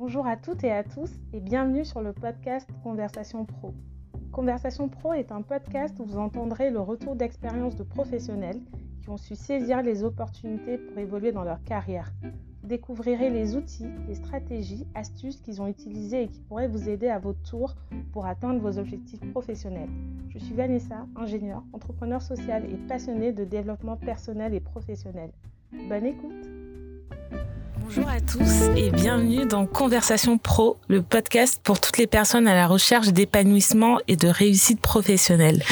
Bonjour à toutes et à tous et bienvenue sur le podcast Conversation Pro. Conversation Pro est un podcast où vous entendrez le retour d'expérience de professionnels qui ont su saisir les opportunités pour évoluer dans leur carrière. Vous découvrirez les outils, les stratégies, astuces qu'ils ont utilisées et qui pourraient vous aider à votre tour pour atteindre vos objectifs professionnels. Je suis Vanessa, ingénieure, entrepreneur social et passionnée de développement personnel et professionnel. Bonne écoute Bonjour à tous et bienvenue dans Conversation Pro, le podcast pour toutes les personnes à la recherche d'épanouissement et de réussite professionnelle.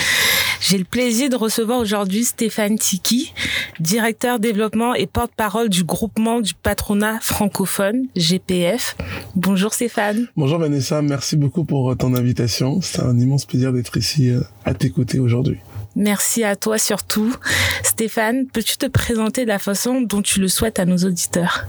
J'ai le plaisir de recevoir aujourd'hui Stéphane Tiki, directeur développement et porte-parole du groupement du patronat francophone, GPF. Bonjour Stéphane. Bonjour Vanessa, merci beaucoup pour ton invitation. C'est un immense plaisir d'être ici euh, à t'écouter aujourd'hui. Merci à toi surtout. Stéphane, peux-tu te présenter de la façon dont tu le souhaites à nos auditeurs?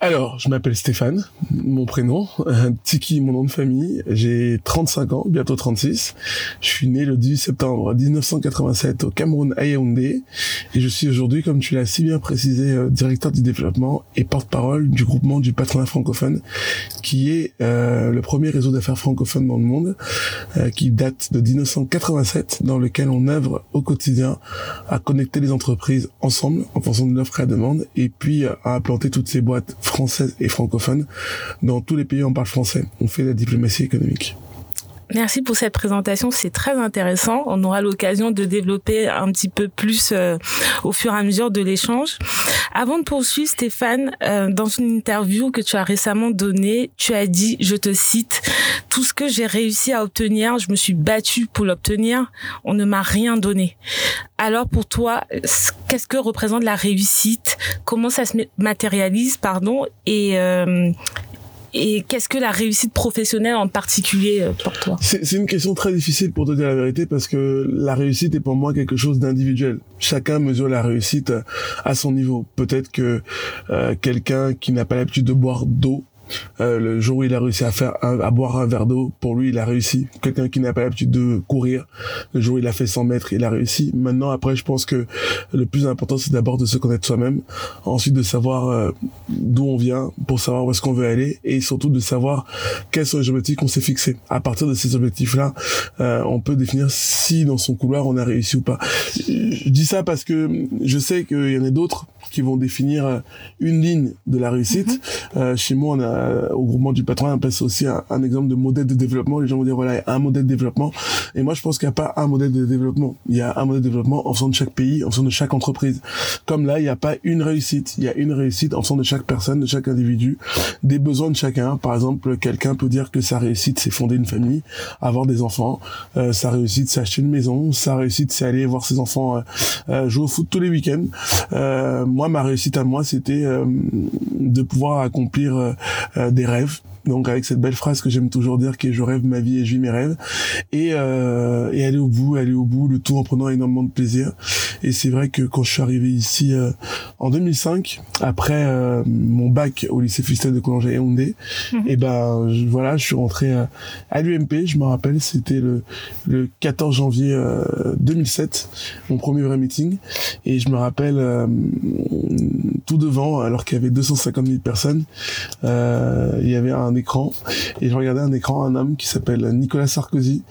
alors, je m'appelle Stéphane, mon prénom, Tiki, mon nom de famille. J'ai 35 ans, bientôt 36. Je suis né le 18 septembre 1987 au Cameroun à Yaoundé et je suis aujourd'hui, comme tu l'as si bien précisé, euh, directeur du développement et porte-parole du groupement du patronat francophone, qui est euh, le premier réseau d'affaires francophone dans le monde, euh, qui date de 1987, dans lequel on œuvre au quotidien à connecter les entreprises ensemble en fonction de l'offre et la demande, et puis à implanter toutes ces boîtes française et francophone. Dans tous les pays, on parle français. On fait la diplomatie économique. Merci pour cette présentation, c'est très intéressant. On aura l'occasion de développer un petit peu plus euh, au fur et à mesure de l'échange. Avant de poursuivre, Stéphane, euh, dans une interview que tu as récemment donnée, tu as dit, je te cite, tout ce que j'ai réussi à obtenir, je me suis battu pour l'obtenir, on ne m'a rien donné. Alors pour toi, qu'est-ce que représente la réussite? Comment ça se matérialise, pardon? Et euh, et qu'est-ce que la réussite professionnelle en particulier euh, pour toi? C'est une question très difficile pour te dire la vérité parce que la réussite est pour moi quelque chose d'individuel. Chacun mesure la réussite à son niveau. Peut-être que euh, quelqu'un qui n'a pas l'habitude de boire d'eau euh, le jour où il a réussi à faire à boire un verre d'eau, pour lui, il a réussi. Quelqu'un qui n'a pas l'habitude de courir, le jour où il a fait 100 mètres, il a réussi. Maintenant, après, je pense que le plus important, c'est d'abord de se connaître soi-même, ensuite de savoir euh, d'où on vient, pour savoir où est-ce qu'on veut aller, et surtout de savoir quels sont les objectifs qu'on s'est fixés. À partir de ces objectifs-là, euh, on peut définir si dans son couloir on a réussi ou pas. Je dis ça parce que je sais qu'il y en a d'autres qui vont définir une ligne de la réussite. Mm-hmm. chez moi, on a euh, au groupement du patron, on passe aussi un, exemple de modèle de développement. Les gens vont dire, voilà, il y a un modèle de développement. Et moi, je pense qu'il n'y a pas un modèle de développement. Il y a un modèle de développement en fonction de chaque pays, en fonction de chaque entreprise. Comme là, il n'y a pas une réussite. Il y a une réussite en fonction de chaque personne, de chaque individu, des besoins de chacun. Par exemple, quelqu'un peut dire que sa réussite, c'est fonder une famille, avoir des enfants. Euh, sa réussite, c'est acheter une maison. Sa réussite, c'est aller voir ses enfants euh, euh jouer au foot tous les week-ends. Euh, moi, ma réussite à moi, c'était de pouvoir accomplir euh, des rêves donc avec cette belle phrase que j'aime toujours dire qui est je rêve ma vie et je vis mes rêves et, euh, et aller au bout aller au bout le tout en prenant énormément de plaisir. Et c'est vrai que quand je suis arrivé ici euh, en 2005 après euh, mon bac au lycée Fustel de Coulanger et Hondé mhm. et ben voilà je suis rentré à, à l'UMP je me rappelle c'était le, le 14 janvier 2007 mon premier vrai meeting. Et je me rappelle tout devant alors qu'il y avait 250 000 personnes il y avait un un écran et je regardais un écran un homme qui s'appelle Nicolas Sarkozy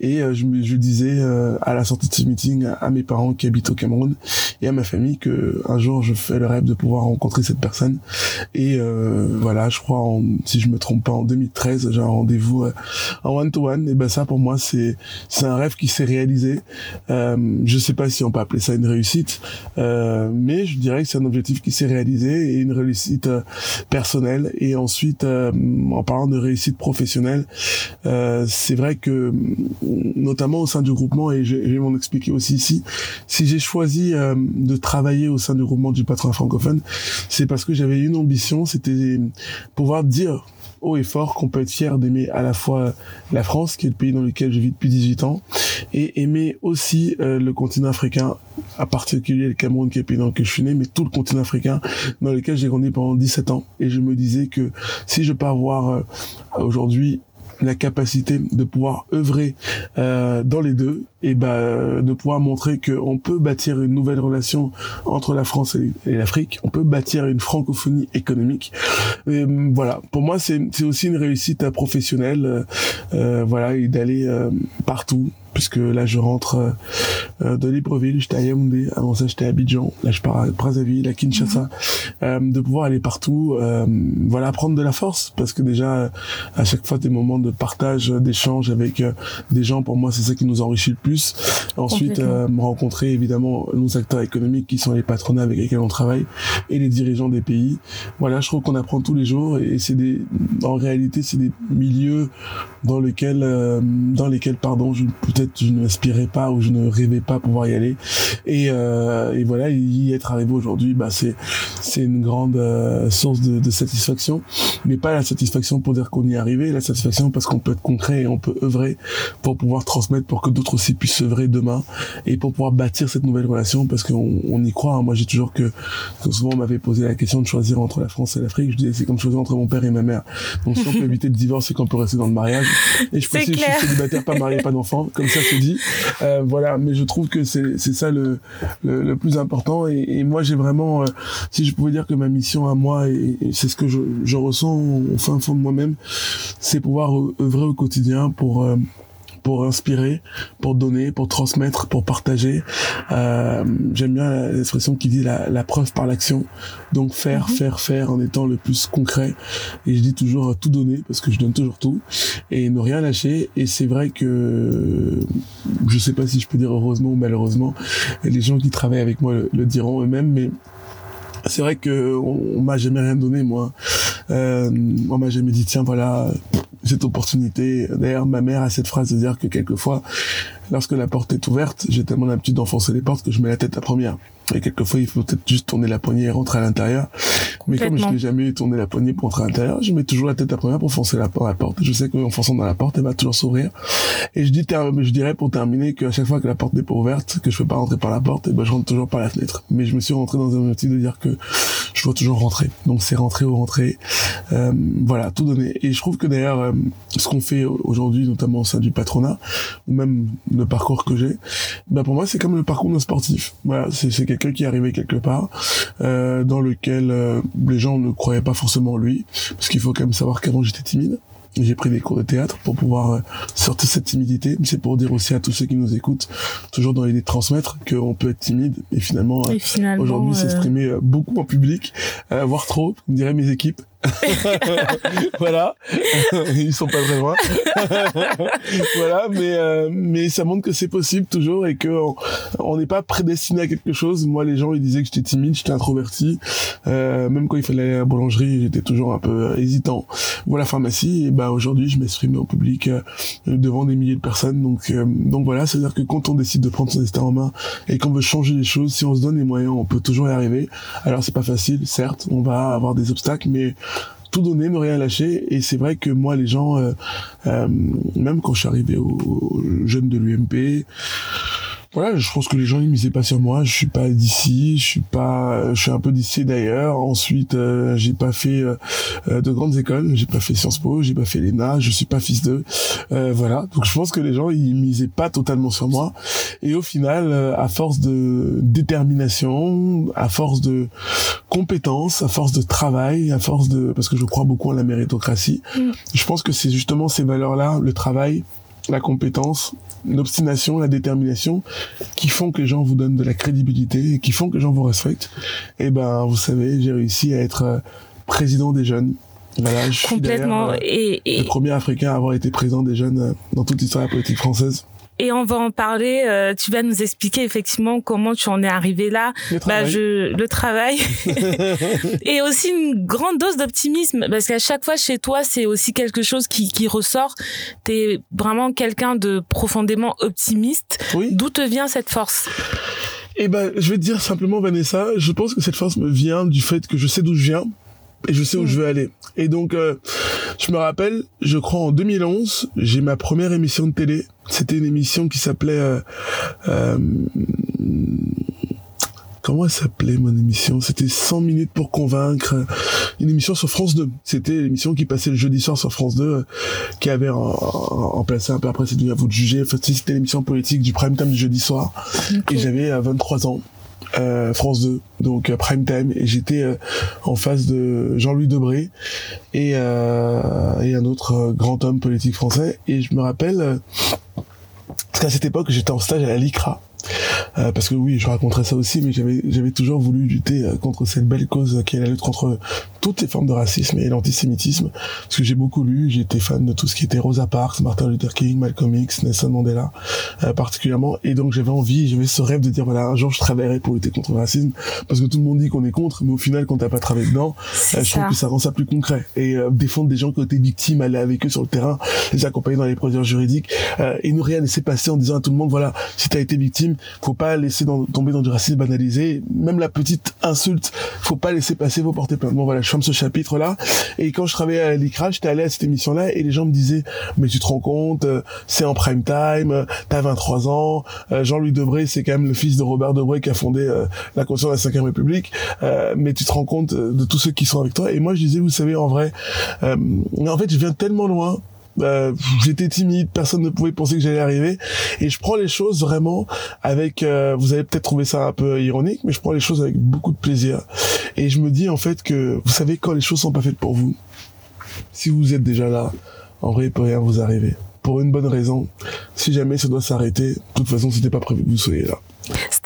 et euh, je me je disais euh, à la sortie de ce meeting à, mes parents qui habitent au Cameroun et à ma famille que un jour je fais le rêve de pouvoir rencontrer cette personne. Et euh, voilà je crois en, si je me trompe pas en 2013 j'ai un rendez-vous en one to one et ben ça pour moi c'est c'est un rêve qui s'est réalisé. Je sais pas si on peut appeler ça une réussite mais je dirais que c'est un objectif qui s'est réalisé et une réussite personnelle. Et ensuite en parlant de réussite professionnelle, euh, c'est vrai que notamment au sein du groupement, et je, vais m'en expliquer aussi ici, si j'ai choisi euh, de travailler au sein du groupement du patron francophone, c'est parce que j'avais une ambition, c'était pouvoir dire haut et fort qu'on peut être fier d'aimer à la fois la France, qui est le pays dans lequel je vis depuis 18 ans, et aimer aussi euh, le continent africain, à particulier le Cameroun, qui est le pays dans lequel je suis né, mais tout le continent africain dans lequel j'ai grandi pendant 17 ans. Et je me disais que si je pars voir euh, aujourd'hui la capacité de pouvoir œuvrer euh, dans les deux et bah, de pouvoir montrer qu'on peut bâtir une nouvelle relation entre la France et, l'Afrique, on peut bâtir une francophonie économique. Et, voilà, pour moi c'est aussi une réussite professionnelle, euh, euh voilà, et d'aller euh, partout puisque là je rentre euh, euh, de Libreville, j'étais à Yaoundé, avant ça j'étais à Abidjan, là je pars à Brazzaville, à Kinshasa, mhm. euh, de pouvoir aller partout, voilà, prendre de la force, parce que déjà à chaque fois des moments de partage, d'échange avec des gens, pour moi c'est ça qui nous enrichit le plus. Ensuite, me rencontrer évidemment nos acteurs économiques qui sont les patronats avec lesquels on travaille et les dirigeants des pays. Voilà, je trouve qu'on apprend tous les jours et c'est des, en réalité c'est des milieux dans lesquels, dans lesquels pardon, je peut-être je ne m'aspirais pas ou je ne rêvais pas pouvoir y aller. Et, euh, et voilà, y être arrivé aujourd'hui, bah c'est c'est une grande euh, source de, de, satisfaction, mais pas la satisfaction pour dire qu'on y est arrivé, la satisfaction parce qu'on peut être concret et on peut œuvrer pour pouvoir transmettre pour que d'autres aussi puissent œuvrer demain et pour pouvoir bâtir cette nouvelle relation parce qu'on on y croit. Hein. Moi, j'ai toujours que, souvent on m'avait posé la question de choisir entre la France et l'Afrique, je disais c'est comme choisir entre mon père et ma mère. Donc si on peut éviter le divorce, c'est qu'on peut rester dans le mariage. Et je précise, je suis célibataire, pas marié, pas d'enfant, comme ça c'est dit. Euh, voilà, mais je trouve que c'est c'est ça le, le, le plus important. Et, et moi j'ai vraiment, euh, si je pouvais dire que ma mission à moi et, c'est ce que je, je ressens au fin fond de moi-même, c'est pouvoir œuvrer au quotidien pour euh, pour inspirer, pour donner, pour transmettre, pour partager. Euh, J'aime bien l'expression qui dit la, la, preuve par l'action. Donc faire, mhm. faire, faire en étant le plus concret. Et je dis toujours tout donner parce que je donne toujours tout et ne rien lâcher. Et c'est vrai que je sais pas si je peux dire heureusement ou malheureusement, les gens qui travaillent avec moi le, le diront eux-mêmes, mais c'est vrai que on, m'a jamais rien donné moi. Euh, on m'a jamais dit tiens voilà cette opportunité. D'ailleurs ma mère a cette phrase de dire que quelquefois lorsque la porte est ouverte, j'ai tellement l'habitude d'enfoncer les portes que je mets la tête à première. Et quelquefois, il faut peut-être juste tourner la poignée et rentrer à l'intérieur. Mais comme je n'ai jamais tourné la poignée pour rentrer à l'intérieur, je mets toujours la tête à première pour foncer la, porte. Je sais qu'en fonçant dans la porte, elle va toujours s'ouvrir. Et je dis, je dirais pour terminer qu'à chaque fois que la porte n'est pas ouverte, que je peux pas rentrer par la porte, et eh ben je rentre toujours par la fenêtre. Mais je me suis rentré dans un objectif de dire que je dois toujours rentrer. Donc c'est rentrer ou rentrer. Euh, voilà, tout donner. Et je trouve que d'ailleurs, euh, ce qu'on fait aujourd'hui, notamment au sein du patronat, ou même le parcours que j'ai, bah pour moi c'est comme le parcours d'un sportif. Voilà, c'est quelqu'un qui arrivé quelque part euh, dans lequel euh, les gens ne croyaient pas forcément en lui, parce qu'il faut quand même savoir qu'avant j'étais timide. J'ai pris des cours de théâtre pour pouvoir euh, sortir cette timidité. C'est pour dire aussi à tous ceux qui nous écoutent, toujours dans l'idée de transmettre, qu'on peut être timide et finalement, finalement aujourd'hui s'exprimer beaucoup en public, voire trop, me diraient mes équipes. voilà, ils sont pas très loin. voilà, mais euh, mais ça montre que c'est possible toujours et que on n'est pas prédestiné à quelque chose. Moi, les gens ils disaient que j'étais timide, j'étais introverti. Euh, même quand il fallait aller à la boulangerie, j'étais toujours un peu hésitant. Voilà, pharmacie. Et bah aujourd'hui, je m'exprime au public euh, devant des milliers de personnes. Donc euh, donc voilà, c'est à dire que quand on décide de prendre son destin en main et qu'on veut changer les choses, si on se donne les moyens, on peut toujours y arriver. Alors c'est pas facile, certes, on va avoir des obstacles, mais tout donner, ne rien lâcher. Et c'est vrai que moi, les gens, euh, euh, même quand je suis arrivé aux jeunes de l'UMP, voilà, je pense que les gens ils misaient pas sur moi. Je suis pas d'ici, je suis pas, je suis un peu d'ici d'ailleurs. Ensuite, euh, j'ai pas fait euh, de grandes écoles, j'ai pas fait Sciences Po, j'ai pas fait l'ENA, je suis pas fils d'eux. Euh, voilà, donc je pense que les gens ils misaient pas totalement sur moi. Et au final, à force de détermination, à force de compétences, à force de travail, à force de, parce que je crois beaucoup en la méritocratie, mm. je pense que c'est justement ces valeurs-là, le travail, la compétence, l'obstination, la détermination, qui font que les gens vous donnent de la crédibilité et qui font que les gens vous respectent. Et eh ben, vous savez, j'ai réussi à être euh, président des jeunes. Voilà, je Complètement. Suis et, et, le premier Africain à avoir été président des jeunes euh, dans toute l'histoire de la politique française. Et on va en parler. Euh, tu vas nous expliquer effectivement comment tu en es arrivé là. Le travail. Bah, je, le travail. et aussi une grande dose d'optimisme parce qu'à chaque fois chez toi, c'est aussi quelque chose qui, qui ressort. T'es vraiment quelqu'un de profondément optimiste. Oui. D'où te vient cette force? Eh ben, je vais te dire simplement, Vanessa, je pense que cette force me vient du fait que je sais d'où je viens et je sais où je veux aller. Et donc, euh, je me rappelle, je crois en 2011, j'ai ma première émission de télé. C'était une émission qui s'appelait... Euh, euh, comment elle s'appelait mon émission? C'était 100 minutes pour convaincre, une émission sur France 2. C'était l'émission qui passait le jeudi soir sur France 2, qui avait remplacé un peu après, c'est à vous de juger. Enfin, c'était l'émission politique du prime time du jeudi soir. Et j'avais 23 ans. Euh, France 2, donc euh, prime time, et j'étais euh, en face de Jean-Louis Debré et, euh, et un autre grand homme politique français. Et je me rappelle, parce qu'à cette époque, j'étais en stage à la LICRA, euh, parce que oui, je raconterai ça aussi, mais j'avais j'avais toujours voulu lutter euh, contre cette belle cause qui est la lutte contre toutes les formes de racisme et l'antisémitisme. Parce que j'ai beaucoup lu, j'étais fan de tout ce qui était Rosa Parks, Martin Luther King, Malcolm X, Nelson Mandela euh, particulièrement, et donc j'avais envie, j'avais ce rêve de dire voilà un jour je travaillerai pour lutter contre le racisme, parce que tout le monde dit qu'on est contre, mais au final quand t'as pas travaillé dedans, je trouve que ça rend ça plus concret. Et défendre des gens qui ont été victimes, aller avec eux sur le terrain, les accompagner dans les procédures juridiques, et ne rien laisser passer en disant à tout le monde voilà si t'as été victime, faut pas laisser tomber dans du racisme banalisé. Même la petite insulte, faut pas laisser passer, vos porter plainte. Bon voilà, ferme ce chapitre-là. Et quand je travaillais à l'ICRA, j'étais allé à cette émission-là et les gens me disaient, mais tu te rends compte, euh, c'est en prime time, t'as 23 ans, euh, Jean-Louis Debré, c'est quand même le fils de Robert Debré qui a fondé euh, la Constitution de la 5 République, mais tu te rends compte de tous ceux qui sont avec toi. Et moi, je disais, vous savez, en vrai, en fait, je viens tellement loin euh, j'étais timide, personne ne pouvait penser que j'allais arriver. Et je prends les choses vraiment avec, euh, vous allez peut-être trouver ça un peu ironique, mais je prends les choses avec beaucoup de plaisir. Et je me dis en fait que, vous savez, quand les choses sont pas faites pour vous, si vous êtes déjà là, en vrai, il peut rien vous arriver. Pour une bonne raison, si jamais ça doit s'arrêter, de toute façon, c'était pas prévu que vous soyez là.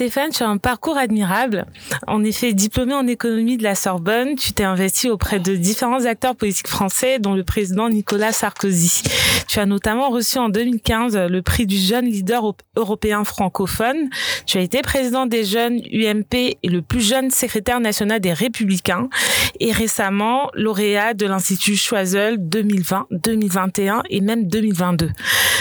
Stéphane, tu as un parcours admirable. En effet, diplômé en économie de la Sorbonne, tu t'es investi auprès de différents acteurs politiques français, dont le président Nicolas Sarkozy. Tu as notamment reçu en 2015 le prix du jeune leader européen francophone. Tu as été président des jeunes UMP et le plus jeune secrétaire national des Républicains. Et récemment, lauréat de l'Institut Choiseul 2020, 2021 et même 2022.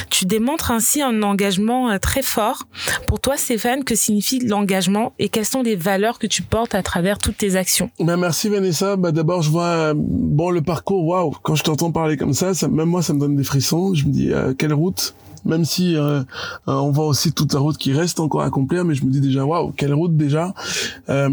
Tu démontres ainsi un engagement euh, très fort. Pour toi, Stéphane, que signifie l'engagement et quelles sont les valeurs que tu portes à travers toutes tes actions? Ben Merci Vanessa. Bah, D'abord, je vois euh, bon le parcours. Waouh Quand je t'entends parler comme ça, ça, même moi, ça me donne des frissons. Je me dis, euh, quelle route? Même si euh, euh, on voit aussi toute la route qui reste encore à accomplir, mais je me dis déjà waouh quelle route déjà. Euh,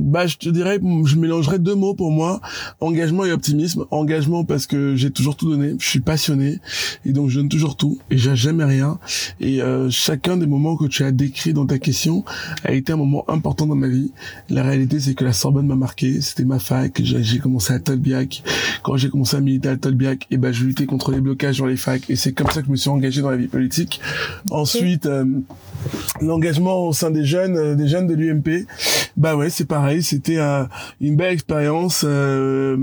bah je te dirais, je mélangerais deux mots pour moi engagement et optimisme. Engagement parce que j'ai toujours tout donné, je suis passionné et donc je donne toujours tout et j'ai jamais rien. Et euh, chacun des moments que tu as décrits dans ta question a été un moment important dans ma vie. La réalité c'est que la Sorbonne m'a marqué, c'était ma fac, j'ai commencé à Tolbiac. Quand j'ai commencé à militer à Tolbiac, et ben je luttais contre les blocages dans les facs et c'est comme ça que je me suis engagé dans la vie politique. Ensuite, euh, l'engagement au sein des jeunes, euh, des jeunes de l'UMP, bah ouais, c'est pareil, c'était une belle expérience. Euh,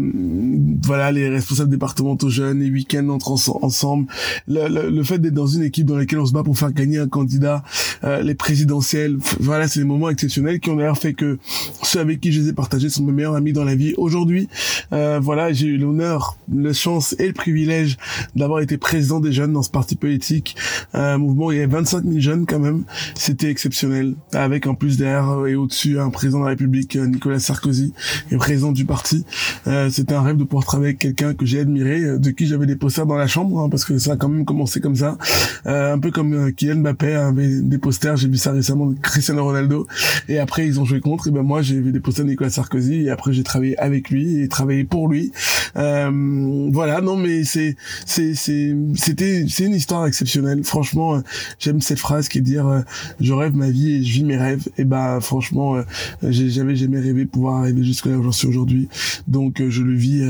voilà, les responsables départementaux jeunes, les week-ends entre ensemble, le, fait d'être dans une équipe dans laquelle on se bat pour faire gagner un candidat, les présidentielles, voilà, c'est des moments exceptionnels qui ont d'ailleurs fait que ceux avec qui je les ai partagés sont mes meilleurs amis dans la vie. Aujourd'hui, voilà, j'ai eu l'honneur, la chance et le privilège d'avoir été président des jeunes dans ce parti politique un mouvement où il y avait 25 000 jeunes quand même. C'était exceptionnel. Avec en plus derrière euh, et au-dessus un président de la République, euh, Nicolas Sarkozy, et président du parti. Euh, c'était un rêve de pouvoir travailler avec quelqu'un que j'ai admiré, de qui j'avais des posters dans la chambre, hein, parce que ça a quand même commencé comme ça. un peu comme Kylian Mbappé avait des posters, j'ai vu ça récemment de Cristiano Ronaldo. Et après ils ont joué contre, et ben moi j'ai vu des posters de Nicolas Sarkozy, et après j'ai travaillé avec lui et travaillé pour lui. voilà, non mais c'est c'est c'était c'est une histoire exceptionnel. Franchement, euh, j'aime cette phrase qui est dire euh, je rêve ma vie et je vis mes rêves. Et bah franchement, euh, j'ai jamais jamais rêvé pouvoir arriver jusque là où j'en suis aujourd'hui. Donc je le vis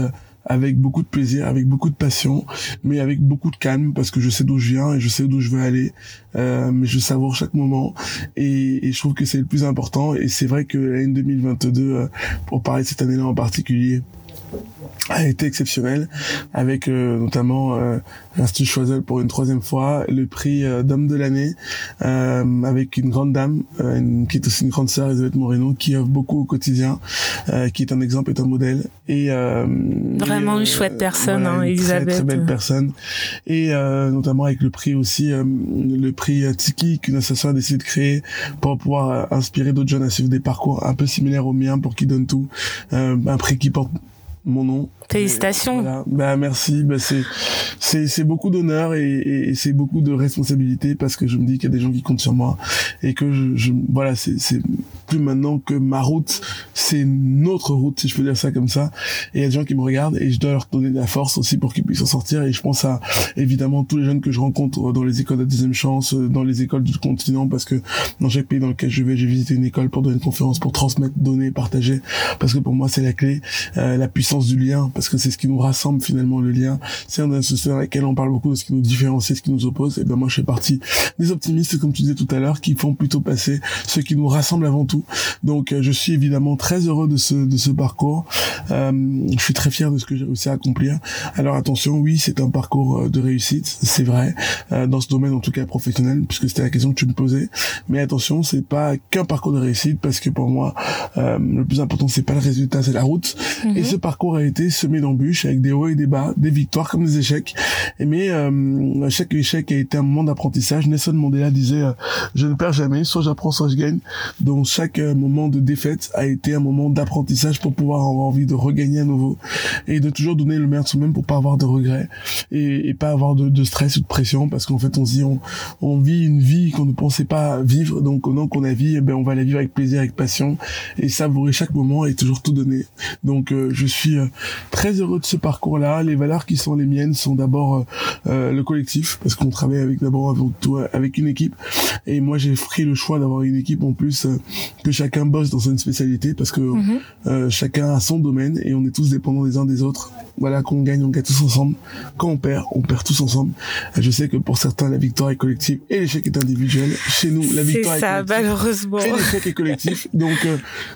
avec beaucoup de plaisir, avec beaucoup de passion, mais avec beaucoup de calme parce que je sais d'où je viens et je sais d'où je veux aller. mais je savoure chaque moment et, et je trouve que c'est le plus important. Et c'est vrai que l'année 2022, pour parler de cette année-là en particulier, a été exceptionnel avec euh, notamment euh, l'Institut Choiseul pour une troisième fois, le prix euh, d'homme de l'année euh, avec une grande dame qui est aussi une grande sœur, Elisabeth Moreno, qui œuvre beaucoup au quotidien, qui est un exemple, est un modèle. Et vraiment une chouette personne, hein, Elisabeth. Très, très belle personne. Et notamment avec le prix aussi, le prix Tiki qu'une association a décidé de créer pour pouvoir inspirer d'autres jeunes à suivre des parcours un peu similaires aux miens pour qu'ils donnent tout. un prix qui porte mon nom. Félicitations. Bah merci. Bah c'est c'est c'est beaucoup d'honneur et, et, c'est beaucoup de responsabilité parce que je me dis qu'il y a des gens qui comptent sur moi et que je, je voilà c'est c'est plus maintenant que ma route. C'est notre route si je peux dire ça comme ça. Et il y a des gens qui me regardent et je dois leur donner de la force aussi pour qu'ils puissent en sortir. Et je pense à évidemment tous les jeunes que je rencontre dans les écoles de deuxième chance dans les écoles du continent parce que dans chaque pays dans lequel je vais j'ai visité une école pour donner une conférence pour transmettre donner partager. Parce que pour moi c'est la clé euh, la puissance du lien parce que c'est ce qui nous rassemble finalement le lien. C'est un société dans laquelle on parle beaucoup de ce qui nous différencie, ce qui nous oppose. Et ben moi je fais partie des optimistes comme tu disais tout à l'heure qui font plutôt passer ce qui nous rassemble avant tout. Donc euh, je suis évidemment très heureux de ce de ce parcours. Euh, je suis très fier de ce que j'ai réussi à accomplir. Alors attention, oui, c'est un parcours euh, de réussite, c'est vrai dans ce domaine en tout cas professionnel puisque c'était la question que tu me posais. Mais attention, c'est pas qu'un parcours de réussite parce que pour moi le plus important c'est pas le résultat, c'est la route. Et mhm. ce parcours a été semé d'embûches avec des hauts et des bas, des victoires comme des échecs. Mais euh, chaque échec a été un moment d'apprentissage. Nelson Mandela disait euh, je ne perds jamais, soit j'apprends, soit je gagne. Donc chaque euh, moment de défaite a été un moment d'apprentissage pour pouvoir avoir envie de regagner à nouveau et de toujours donner le meilleur de soi-même pour pas avoir de regrets et, et pas avoir de, de, stress ou de pression parce qu'en fait on se dit on, on vit une vie qu'on ne pensait pas vivre donc non qu'on a vie eh ben on va la vivre avec plaisir avec passion et savourer chaque moment et toujours tout donner donc je suis très heureux de ce parcours-là. Les valeurs qui sont les miennes sont d'abord euh, euh, le collectif, parce qu'on travaille avec d'abord avec une équipe. Et moi, j'ai pris le choix d'avoir une équipe en plus euh, que chacun bosse dans une spécialité, parce que mhm. chacun a son domaine et on est tous dépendants les uns des autres. Voilà, qu'on gagne, on gagne tous ensemble. Quand on perd, on perd tous ensemble. Je sais que pour certains, la victoire est collective et l'échec est individuel. Chez nous, la victoire est, ça, malheureusement. Et l'échec est collectif. donc,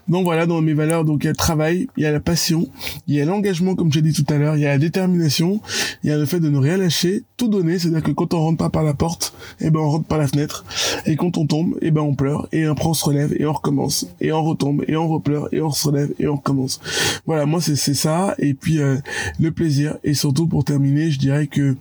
donc voilà, dans mes valeurs, donc il y a le travail, il y a la passion, il y a l'engagement, comme j'ai dit tout à l'heure, il y a la détermination, il y a le fait de ne rien lâcher, tout donner, c'est-à-dire que quand on rentre pas par la porte, eh ben on rentre par la fenêtre, et quand on tombe, eh ben on pleure, et après on se relève, et on recommence, et on retombe, et on repleure, et on se relève, et on recommence. Voilà, moi c'est ça, et puis euh, le plaisir, et surtout pour terminer, je dirais que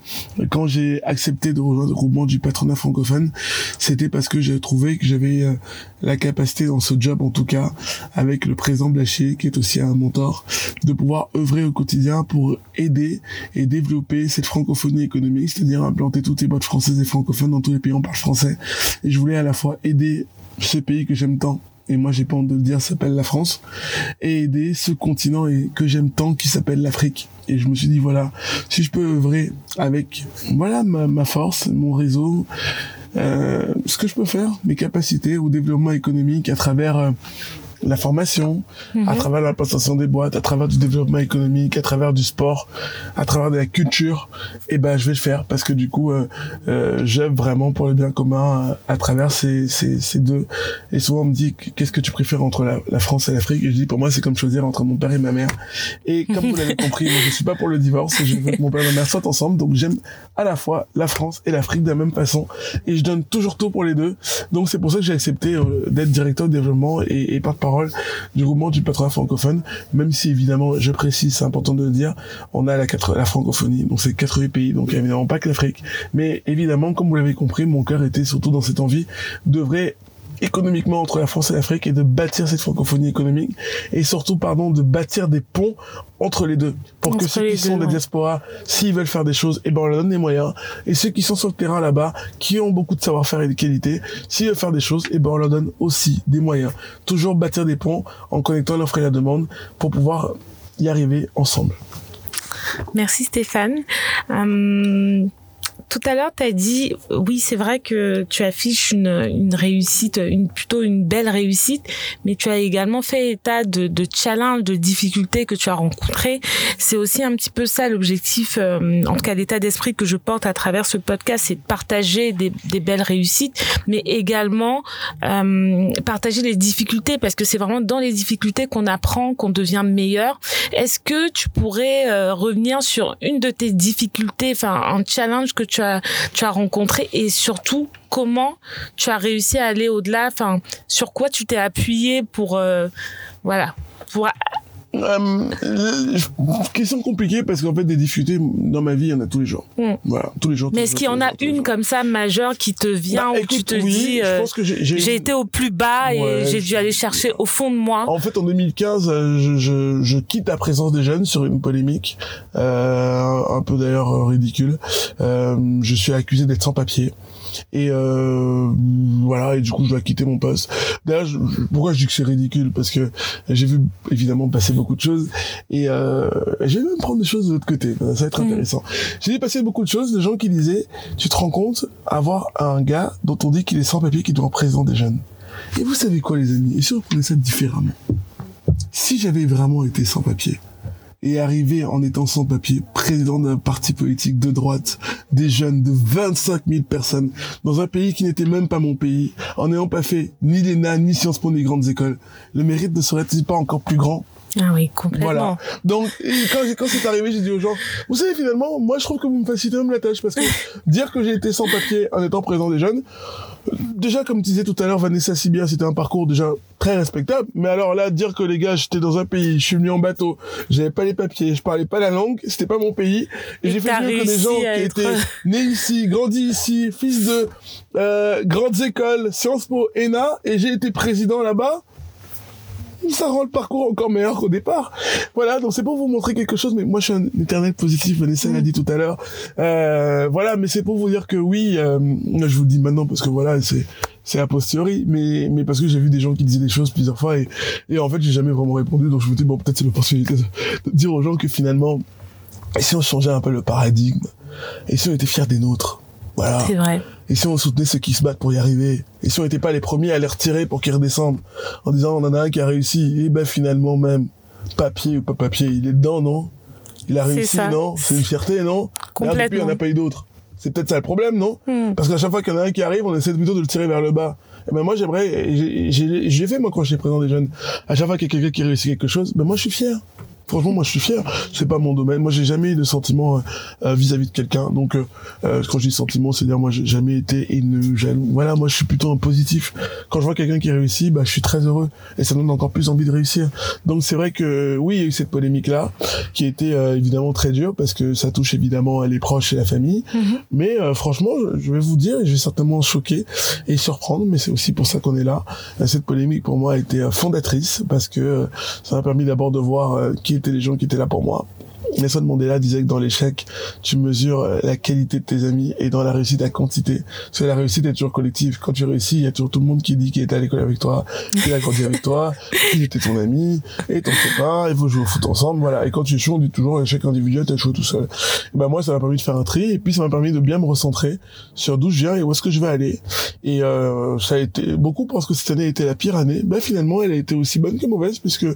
quand j'ai accepté de rejoindre le groupement du patronat francophone, c'était parce que j'ai trouvé que j'avais euh, la capacité dans ce job en tout cas, avec le président Blachier, qui est aussi un mentor, de pouvoir œuvrer au quotidien pour aider et développer cette francophonie économique, c'est-à-dire implanter toutes les boîtes françaises et francophones dans tous les pays où on parle français. Et je voulais à la fois aider ce pays que j'aime tant et moi j'ai pas honte de le dire, s'appelle la France, et aider ce continent et que j'aime tant qui s'appelle l'Afrique. Et je me suis dit voilà, si je peux œuvrer avec voilà ma, force, mon réseau, euh, ce que je peux faire, mes capacités au développement économique à travers euh, la formation, à mhm. travers la passation des boîtes, à travers du développement économique, à travers du sport, à travers de la culture, et eh ben je vais le faire parce que du coup euh, euh, j'aime vraiment pour le bien commun euh, à, travers ces, ces, ces, deux. Et souvent on me dit qu'est-ce que tu préfères entre la, la France et l'Afrique? Et je dis pour moi c'est comme choisir entre mon père et ma mère. Et comme vous l'avez compris, moi, je suis pas pour le divorce. Je veux que mon père et ma mère soient ensemble, donc j'aime à la fois la France et l'Afrique de la même façon. Et je donne toujours tout pour les deux. Donc c'est pour ça que j'ai accepté euh, d'être directeur de développement et, et du groupement du patronat francophone, même si évidemment, je précise, c'est important de le dire, on a la, la francophonie, donc c'est 88 pays, donc évidemment pas que l'Afrique, mais évidemment, comme vous l'avez compris, mon cœur était surtout dans cette envie d'œuvrer économiquement entre la France et l'Afrique et de bâtir cette francophonie économique et surtout pardon de bâtir des ponts entre les deux. Pour que ceux qui sont des diasporas s'ils veulent faire des choses et eh ben on leur donne les moyens. Et ceux qui sont sur le terrain là-bas qui ont beaucoup de savoir-faire et de qualité s'ils veulent faire des choses et eh ben on leur donne aussi des moyens. Toujours bâtir des ponts en connectant l'offre et la demande pour pouvoir y arriver ensemble. Merci Stéphane. Euh, tout à l'heure, tu as dit, oui, c'est vrai que tu affiches une, une réussite, une, plutôt une belle réussite, mais tu as également fait état de, de challenges, de difficultés que tu as rencontrées. C'est aussi un petit peu ça l'objectif, euh, en tout cas l'état d'esprit que je porte à travers ce podcast, c'est de partager des, des, belles réussites, mais également euh, partager les difficultés, parce que c'est vraiment dans les difficultés qu'on apprend, qu'on devient meilleur. Est-ce que tu pourrais euh, revenir sur une de tes difficultés, enfin un challenge que tu tu as, rencontré et surtout comment tu as réussi à aller au-delà, enfin, sur quoi tu t'es appuyé pour, euh, voilà, pour euh, question compliquée parce qu'en fait des difficultés dans ma vie il y en a tous les jours. Hmm. Voilà, tous les jours. tous Mais est-ce qu'il y en a une comme ça majeure qui te vient Bah, où tu te oui, dis euh, j'ai- été au plus bas et j'ai dû aller chercher au fond de moi. En fait, en 2015, euh, je, je, je quitte la présence des jeunes sur une polémique, euh, un peu d'ailleurs ridicule. Euh, je suis accusé d'être sans papier. Et euh, voilà, et du coup, je dois quitter mon poste. D'ailleurs, je- pourquoi je dis que c'est ridicule? Parce que j'ai vu évidemment passer beaucoup de choses, et euh, je vais même prendre des choses de l'autre côté. Ça va être Mhm. intéressant. J'ai vu passer beaucoup de choses, de gens qui disaient, tu te rends compte, avoir un gars dont on dit qu'il est sans papier, qui doit être président des jeunes. Et vous savez quoi, les amis? Et si on prenait ça différemment? Si j'avais vraiment été sans papier et arrivé en étant sans papier, président d'un parti politique de droite, des jeunes de 25 000 personnes, dans un pays qui n'était même pas mon pays, en n'ayant pas fait ni l'ENA, ni Sciences Po, ni grandes écoles, le mérite ne serait-il pas encore plus grand? Ah oui, complètement. Voilà. Donc, quand, quand c'est arrivé, j'ai dit aux gens, vous savez, finalement, moi, je trouve que vous me facilitez même la tâche, parce que dire que j'ai été sans papier en étant président des jeunes, déjà, comme disait tout à l'heure Vanessa si bien, c'était un parcours déjà très respectable, mais alors là, dire que les gars, j'étais dans un pays, je suis venu en bateau, j'avais pas les papiers, je parlais pas la langue, c'était pas mon pays, et, Et j'ai fait mieux que des gens qui être- étaient nés ici, grandis ici, fils de euh, grandes écoles, Sciences Po, ENA, et j'ai été président là-bas, ça rend le parcours encore meilleur qu'au départ. Voilà, donc c'est pour vous montrer quelque chose, mais moi je suis un éternel positif, Vanessa l'a dit tout à l'heure. Euh, voilà, mais c'est pour vous dire que oui, euh, je vous le dis maintenant parce que voilà, c'est c'est a posteriori, mais mais parce que j'ai vu des gens qui disaient des choses plusieurs fois et et en fait j'ai jamais vraiment répondu, donc je vous dis bon peut-être c'est l'opportunité de, de dire aux gens que finalement, et si on changeait un peu le paradigme, et si on était fiers des nôtres, voilà. C'est vrai. Et si on soutenait ceux qui se battent pour y arriver? Et si on n'était pas les premiers à les retirer pour qu'ils redescendent? En disant on en a un qui a réussi, et ben finalement même, papier ou pas papier, il est dedans, non? Il a réussi, non? C'est une fierté, non? Et alors, depuis, il n'y en Complètement. a pas eu d'autres. C'est peut-être ça le problème, non? Hmm. Parce qu'à chaque fois qu'il y en a un qui arrive, on essaie plutôt de le tirer vers le bas. Et ben moi j'aimerais, j'ai- fait moi quand j'étais président des jeunes, à chaque fois qu'il y a quelqu'un qui réussit quelque chose, ben moi je suis fier. Franchement, moi je suis fier. C'est pas mon domaine. Moi j'ai jamais eu de sentiment euh, euh, vis-à-vis de quelqu'un. Donc euh, euh, quand je dis sentiment, c'est dire moi j'ai jamais été haineux, jaloux. Voilà, moi je suis plutôt un positif. Quand je vois quelqu'un qui réussit, bah je suis très heureux et ça me donne encore plus envie de réussir. Donc c'est vrai que oui, il y a eu cette polémique là qui a été euh, évidemment très dure parce que ça touche évidemment les proches et la famille. Mhm. Mais euh, franchement, je, vais vous dire, et je vais certainement choquer et surprendre, mais c'est aussi pour ça qu'on est là. Cette polémique pour moi a été fondatrice parce que ça m'a permis d'abord de voir qui les gens qui étaient là pour moi. Nelson Mandela disait que dans l'échec, tu mesures euh, la qualité de tes amis et dans la réussite, la quantité. Parce que la réussite est toujours collective. Quand tu réussis, il y a toujours tout le monde qui dit qu'il était à l'école avec toi, qu'il a grandi avec toi, qu'il était ton ami et ton copain, il faut jouer au foot ensemble, voilà. Et quand tu échoues, on dit toujours échec individuel, t'as échoué tout seul. Et ben moi, ça m'a permis de faire un tri et puis ça m'a permis de bien me recentrer sur d'où je viens et où est-ce que je vais aller. Et euh, ça a été beaucoup pensent que cette année était la pire année. Ben finalement, elle a été aussi bonne que mauvaise puisque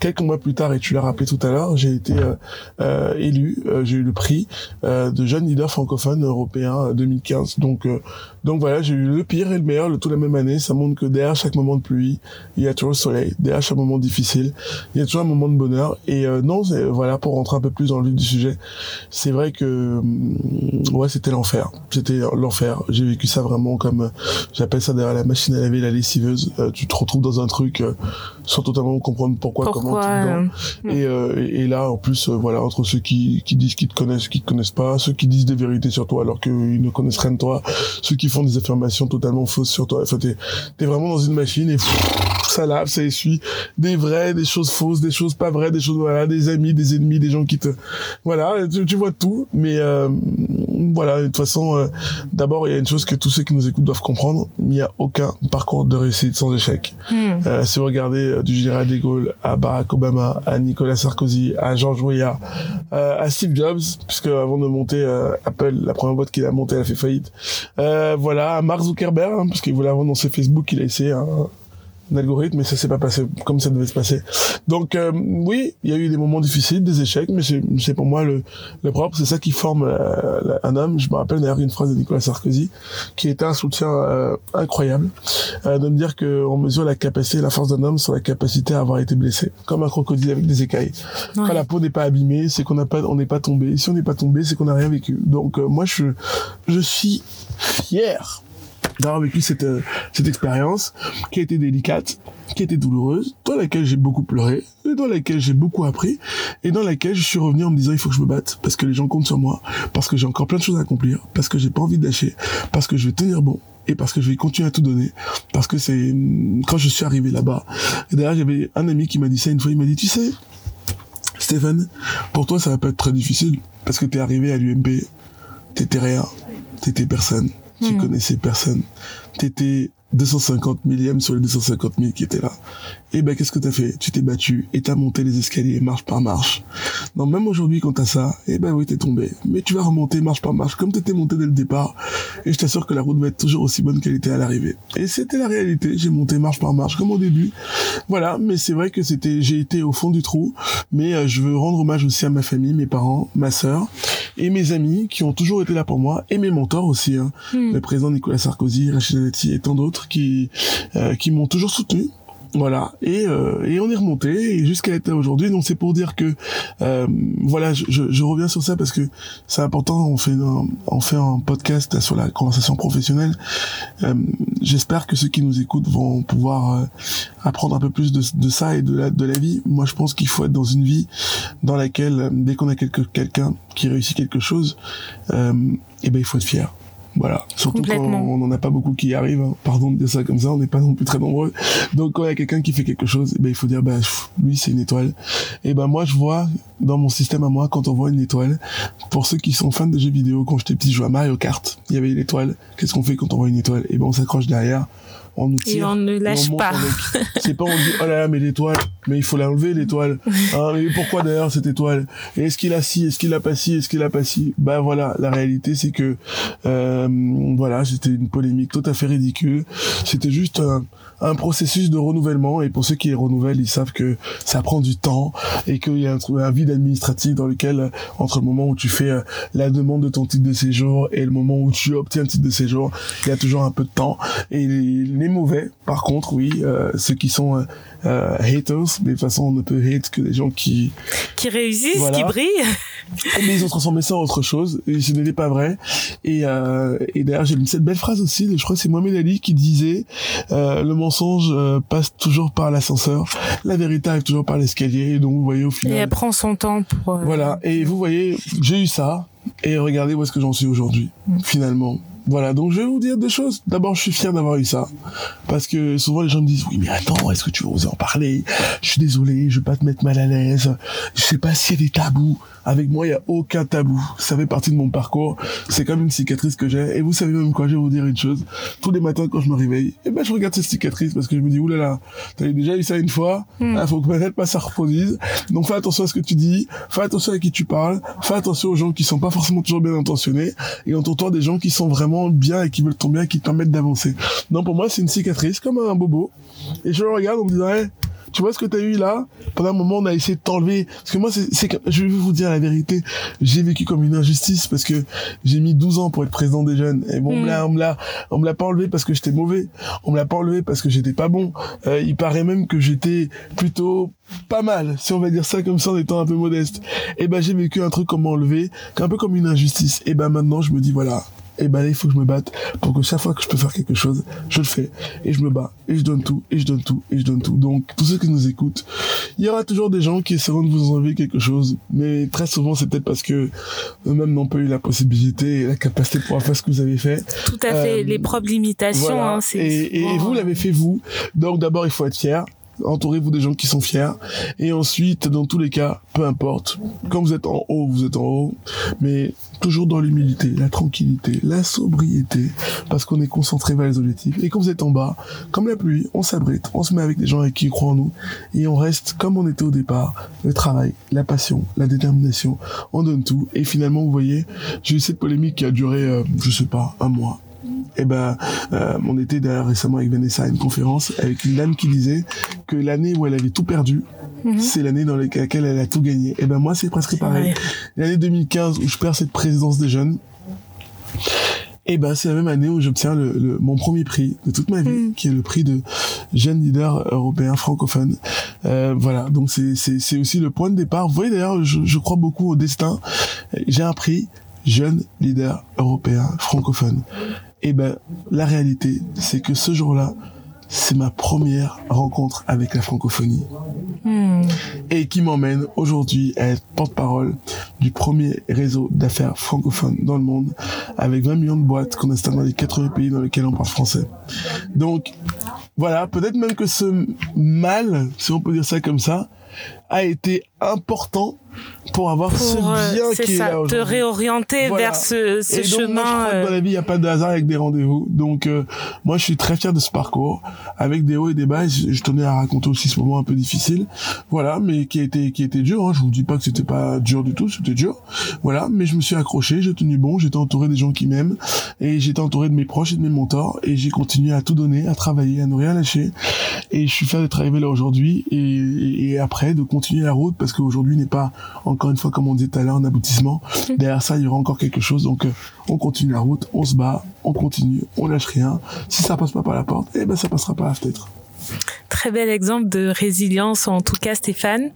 quelques mois plus tard, et tu l'as rappelé tout à l'heure, j'ai été euh, euh, élu, euh, j'ai eu le prix euh, de jeune leader francophone européen euh, 2015. Donc euh, donc voilà, j'ai eu le pire et le meilleur le tout la même année. Ça montre que derrière chaque moment de pluie, il y a toujours le soleil. Derrière chaque moment difficile, il y a toujours un moment de bonheur. Et euh, non, c'est- voilà, pour rentrer un peu plus dans le vif du sujet, c'est vrai que hum, ouais, c'était l'enfer. C'était l'enfer. J'ai vécu ça vraiment comme euh, j'appelle ça derrière la machine à laver, la lessiveuse. Euh, tu te retrouves dans un truc euh, sans totalement comprendre pourquoi, comment Pourquoi tu es dedans. euh, Et, euh, et et là, en plus, euh, voilà, entre ceux qui, qui disent qu'ils te connaissent, qui te connaissent pas, ceux qui disent des vérités sur toi alors qu'ils ne connaissent rien de toi, ceux qui font des affirmations totalement fausses sur toi. Enfin, t'es, t'es vraiment dans une machine et ça lave, ça essuie des vrais, des choses fausses, des choses pas vraies, des choses, voilà, des amis, des ennemis, des gens qui te, voilà, tu, tu vois tout. Mais, euh, voilà, de toute façon, euh, d'abord, il y a une chose que tous ceux qui nous écoutent doivent comprendre. Il n'y a aucun parcours de réussite sans échec. hmm. Euh, si vous regardez euh, du général de Gaulle à Barack Obama, à Nicolas Sarkozy, à George Weah, euh, à Steve Jobs, puisque avant de monter euh, Apple, la première boîte qu'il a montée, elle a fait faillite. Euh, voilà, à Mark Zuckerberg, hein, parce qu'il voulait avant lancer Facebook, il a essayé un, un algorithme, mais ça s'est pas passé comme ça devait se passer. Donc euh, oui, il y a eu des moments difficiles, des échecs, mais c'est c'est pour moi le, le propre, c'est ça qui forme euh, la- un homme. Je me rappelle d'ailleurs une phrase de Nicolas Sarkozy, qui était un soutien euh, incroyable, euh, de me dire qu'on mesure la capacité la force d'un homme sur la capacité à avoir été blessé, comme un crocodile avec des écailles. Ouais. Quand la peau n'est pas abîmée, c'est qu'on n'a pas, on n'est pas tombé. Si on n'est pas tombé, c'est qu'on n'a rien vécu. Donc euh, moi, je, je suis fier d'avoir vécu cette, euh, cette expérience qui a été délicate, qui a été douloureuse, dans laquelle j'ai beaucoup pleuré, et dans laquelle j'ai beaucoup appris, et dans laquelle je suis revenu en me disant il faut que je me batte, parce que les gens comptent sur moi, parce que j'ai encore plein de choses à accomplir, parce que j'ai pas envie de lâcher, parce que je vais tenir bon, et parce que je vais continuer à tout donner, parce que c'est quand je suis arrivé là-bas. Et d'ailleurs, j'avais un ami qui m'a dit ça une fois, il m'a dit, tu sais, Stéphane, pour toi, ça va pas être très difficile, parce que t'es arrivé à l'UMP, t'étais rien, t'étais personne, tu Hmm. connaissais personne, t'étais 250 millième sur les 250 000 qui étaient là. Et ben qu'est-ce que t'as fait? Tu t'es battu et t'as monté les escaliers marche par marche. Non, même aujourd'hui quand t'as ça, eh ben oui t'es tombé. Mais tu vas remonter marche par marche comme t'étais monté dès le départ. Et je t'assure que la route va être toujours aussi bonne qu'elle était à l'arrivée. Et c'était la réalité. J'ai monté marche par marche comme au début. Voilà, mais c'est vrai que c'était, j'ai été au fond du trou. Mais euh, je veux rendre hommage aussi à ma famille, mes parents, ma sœur et mes amis qui ont toujours été là pour moi et mes mentors aussi. Hein Hmm. le président Nicolas Sarkozy, Rachida Dati et tant d'autres qui euh, qui m'ont toujours soutenu. Voilà et euh, et on est remonté jusqu'à l'état aujourd'hui. Donc c'est pour dire que euh, voilà, je, je, je reviens sur ça parce que c'est important. On fait un, on fait un podcast sur la conversation professionnelle. Euh, J'espère que ceux qui nous écoutent vont pouvoir euh, apprendre un peu plus de, de ça et de la de la vie. Moi, je pense qu'il faut être dans une vie dans laquelle dès qu'on a quelqu'un qui réussit quelque chose, euh, et ben il faut être fier. Voilà. Surtout quand on n'en a pas beaucoup qui y arrivent. hein. Pardon de dire ça comme ça, on n'est pas non plus très nombreux. Donc quand il y a quelqu'un qui fait quelque chose, eh ben il faut dire bah pff, lui c'est une étoile. Et ben moi je vois dans mon système à moi quand on voit une étoile. Pour ceux qui sont fans de jeux vidéo, quand j'étais petit, je jouais à Mario Kart. Il y avait une étoile. Qu'est-ce qu'on fait quand on voit une étoile? Et ben on s'accroche derrière, on nous Et tire. on ne et lâche on pas. C'est pas on dit oh là là mais l'étoile, mais il faut l'enlever l'étoile. Hein, mais pourquoi d'ailleurs cette étoile? Et est-ce qu'il a ci, est-ce qu'il a pas ci, est-ce qu'il a pas ci? Bah voilà, la réalité c'est que euh, voilà, c'était une polémique tout à fait ridicule. C'était juste un, un processus de renouvellement et pour ceux qui les renouvellent, ils savent que ça prend du temps et qu'il y a un, un vide administratif dans lequel euh, entre le moment où tu fais euh, la demande de ton titre de séjour et le moment où tu obtiens le titre de séjour, il y a toujours un peu de temps. Et les, les mauvais, par contre, oui, euh, ceux qui sont euh, haters, mais de toute façon on ne peut hate que des gens qui Qui réussissent, Voilà. qui brillent. mais ils ont transformé ça en autre chose et ce n'était pas vrai et, euh, et d'ailleurs j'ai cette belle phrase aussi je crois que c'est Mohamed Ali qui disait le mensonge euh, passe toujours par l'ascenseur. La vérité arrive toujours par l'escalier. Et donc vous voyez au Et final elle prend son temps pour. euh, voilà. Et vous voyez j'ai eu ça. Et regardez où est-ce que j'en suis aujourd'hui finalement voilà, donc je vais vous dire des choses. D'abord, je suis fier d'avoir eu ça. Parce que souvent, les gens me disent, oui, mais attends, est-ce que tu vas oser en parler? Je suis désolé, je vais pas te mettre mal à l'aise. Je sais pas s'il y a des tabous. Avec moi, il y a aucun tabou. Ça fait partie de mon parcours. C'est comme une cicatrice que j'ai. Et vous savez même quoi, je vais vous dire une chose. Tous les matins, quand je me réveille, eh ben, je regarde cette cicatrice parce que je me dis, oulala, t'as déjà eu ça une fois. Hmm. Ah, faut que peut-être pas ça reproduise. Donc, fais attention à ce que tu dis. Fais attention à qui tu parles. Fais attention aux gens qui sont pas forcément toujours bien intentionnés. Et entoure-toi des gens qui sont vraiment bien et qui veulent ton bien et qui te permettent d'avancer. Non, pour moi, c'est une cicatrice, comme un bobo. Et je le regarde en me disant, hey, tu vois ce que t'as eu là? Pendant un moment, on a essayé de t'enlever. Parce que moi, c'est, je vais vous dire la vérité, j'ai vécu comme une injustice parce que j'ai mis 12 ans pour être président des jeunes. Et bon, on me l'a, on me l'a, on me l'a pas enlevé parce que j'étais mauvais. On me l'a pas enlevé parce que j'étais pas bon. Euh, il paraît même que j'étais plutôt pas mal, si on va dire ça comme ça en étant un peu modeste. Et ben, j'ai vécu un truc comme enlevé, un peu comme une injustice. Et ben, maintenant, je me dis, voilà, et ben là il faut que je me batte pour que chaque fois que je peux faire quelque chose je le fais et je me bats et je donne tout et je donne tout et je donne tout donc tous ceux qui nous écoutent il y aura toujours des gens qui essaieront de vous enlever quelque chose mais très souvent c'est peut-être parce que eux-mêmes n'ont pas eu la possibilité et la capacité de pouvoir faire ce que vous avez fait Tout à fait. Euh, les propres limitations. voilà. hein, et, vous euh, l'avez fait vous donc d'abord il faut être fier entourez-vous des gens qui sont fiers. Et ensuite dans tous les cas peu importe. Quand vous êtes en haut vous êtes en haut. Mais toujours dans l'humilité la tranquillité la sobriété. Parce qu'on est concentré vers les objectifs. Et quand vous êtes en bas comme la pluie on s'abrite on se met avec des gens avec qui croient en nous. Et on reste comme on était au départ le travail la passion la détermination. On donne tout. Et finalement vous voyez j'ai eu cette polémique qui a duré euh, je sais pas un mois et ben, euh, on était d'ailleurs récemment avec Vanessa à une conférence avec une dame qui disait que l'année où elle avait tout perdu, Mhm. c'est l'année dans laquelle elle a tout gagné. Et ben moi, c'est presque pareil. L'année 2015 où je perds cette présidence des jeunes, et ben c'est la même année où j'obtiens le, le- mon premier prix de toute ma vie, Mm. qui est le prix de jeune leader européen francophone. Euh, voilà, donc c'est c'est c'est aussi le point de départ. Vous voyez d'ailleurs, je, je crois beaucoup au destin. J'ai un prix jeune leader européen francophone. Et ben, la réalité, c'est que ce jour-là, c'est ma première rencontre avec la francophonie. Hmm. Et qui m'emmène aujourd'hui à être porte-parole du premier réseau d'affaires francophones dans le monde, avec 20 millions de boîtes qu'on installe dans les 80 pays dans lesquels on parle français. Donc, voilà, peut-être même que ce mal, si on peut dire ça comme ça, a été important pour avoir ce euh, bien qui est là te réorienter vers ce, ce et donc, chemin. Moi, je crois que dans la euh, vie, il n'y a pas de hasard avec des rendez-vous. Donc, euh, moi, je suis très fier de ce parcours, avec des hauts et des bas. je, tenais à raconter aussi ce moment un peu difficile, voilà, mais qui a été qui a été dur. Hein. Je vous dis pas que c'était pas dur du tout, c'était dur, voilà. Mais je me suis accroché, j'ai tenu bon, j'étais entouré des gens qui m'aiment, et j'étais entouré de mes proches et de mes mentors, et j'ai continué à tout donner, à travailler, à ne rien lâcher. Et je suis fier d'être arrivé là aujourd'hui, et, et après de continuer la route parce qu'aujourd'hui n'est pas encore une fois comme on disait tout à l'heure un aboutissement. Derrière ça, il y aura encore quelque chose. Donc, euh, on continue la route, on se bat, on continue, on lâche rien. Si ça passe pas par la porte, eh ben ça passera par la fenêtre. Très bel exemple de résilience, en tout cas, Stéphane.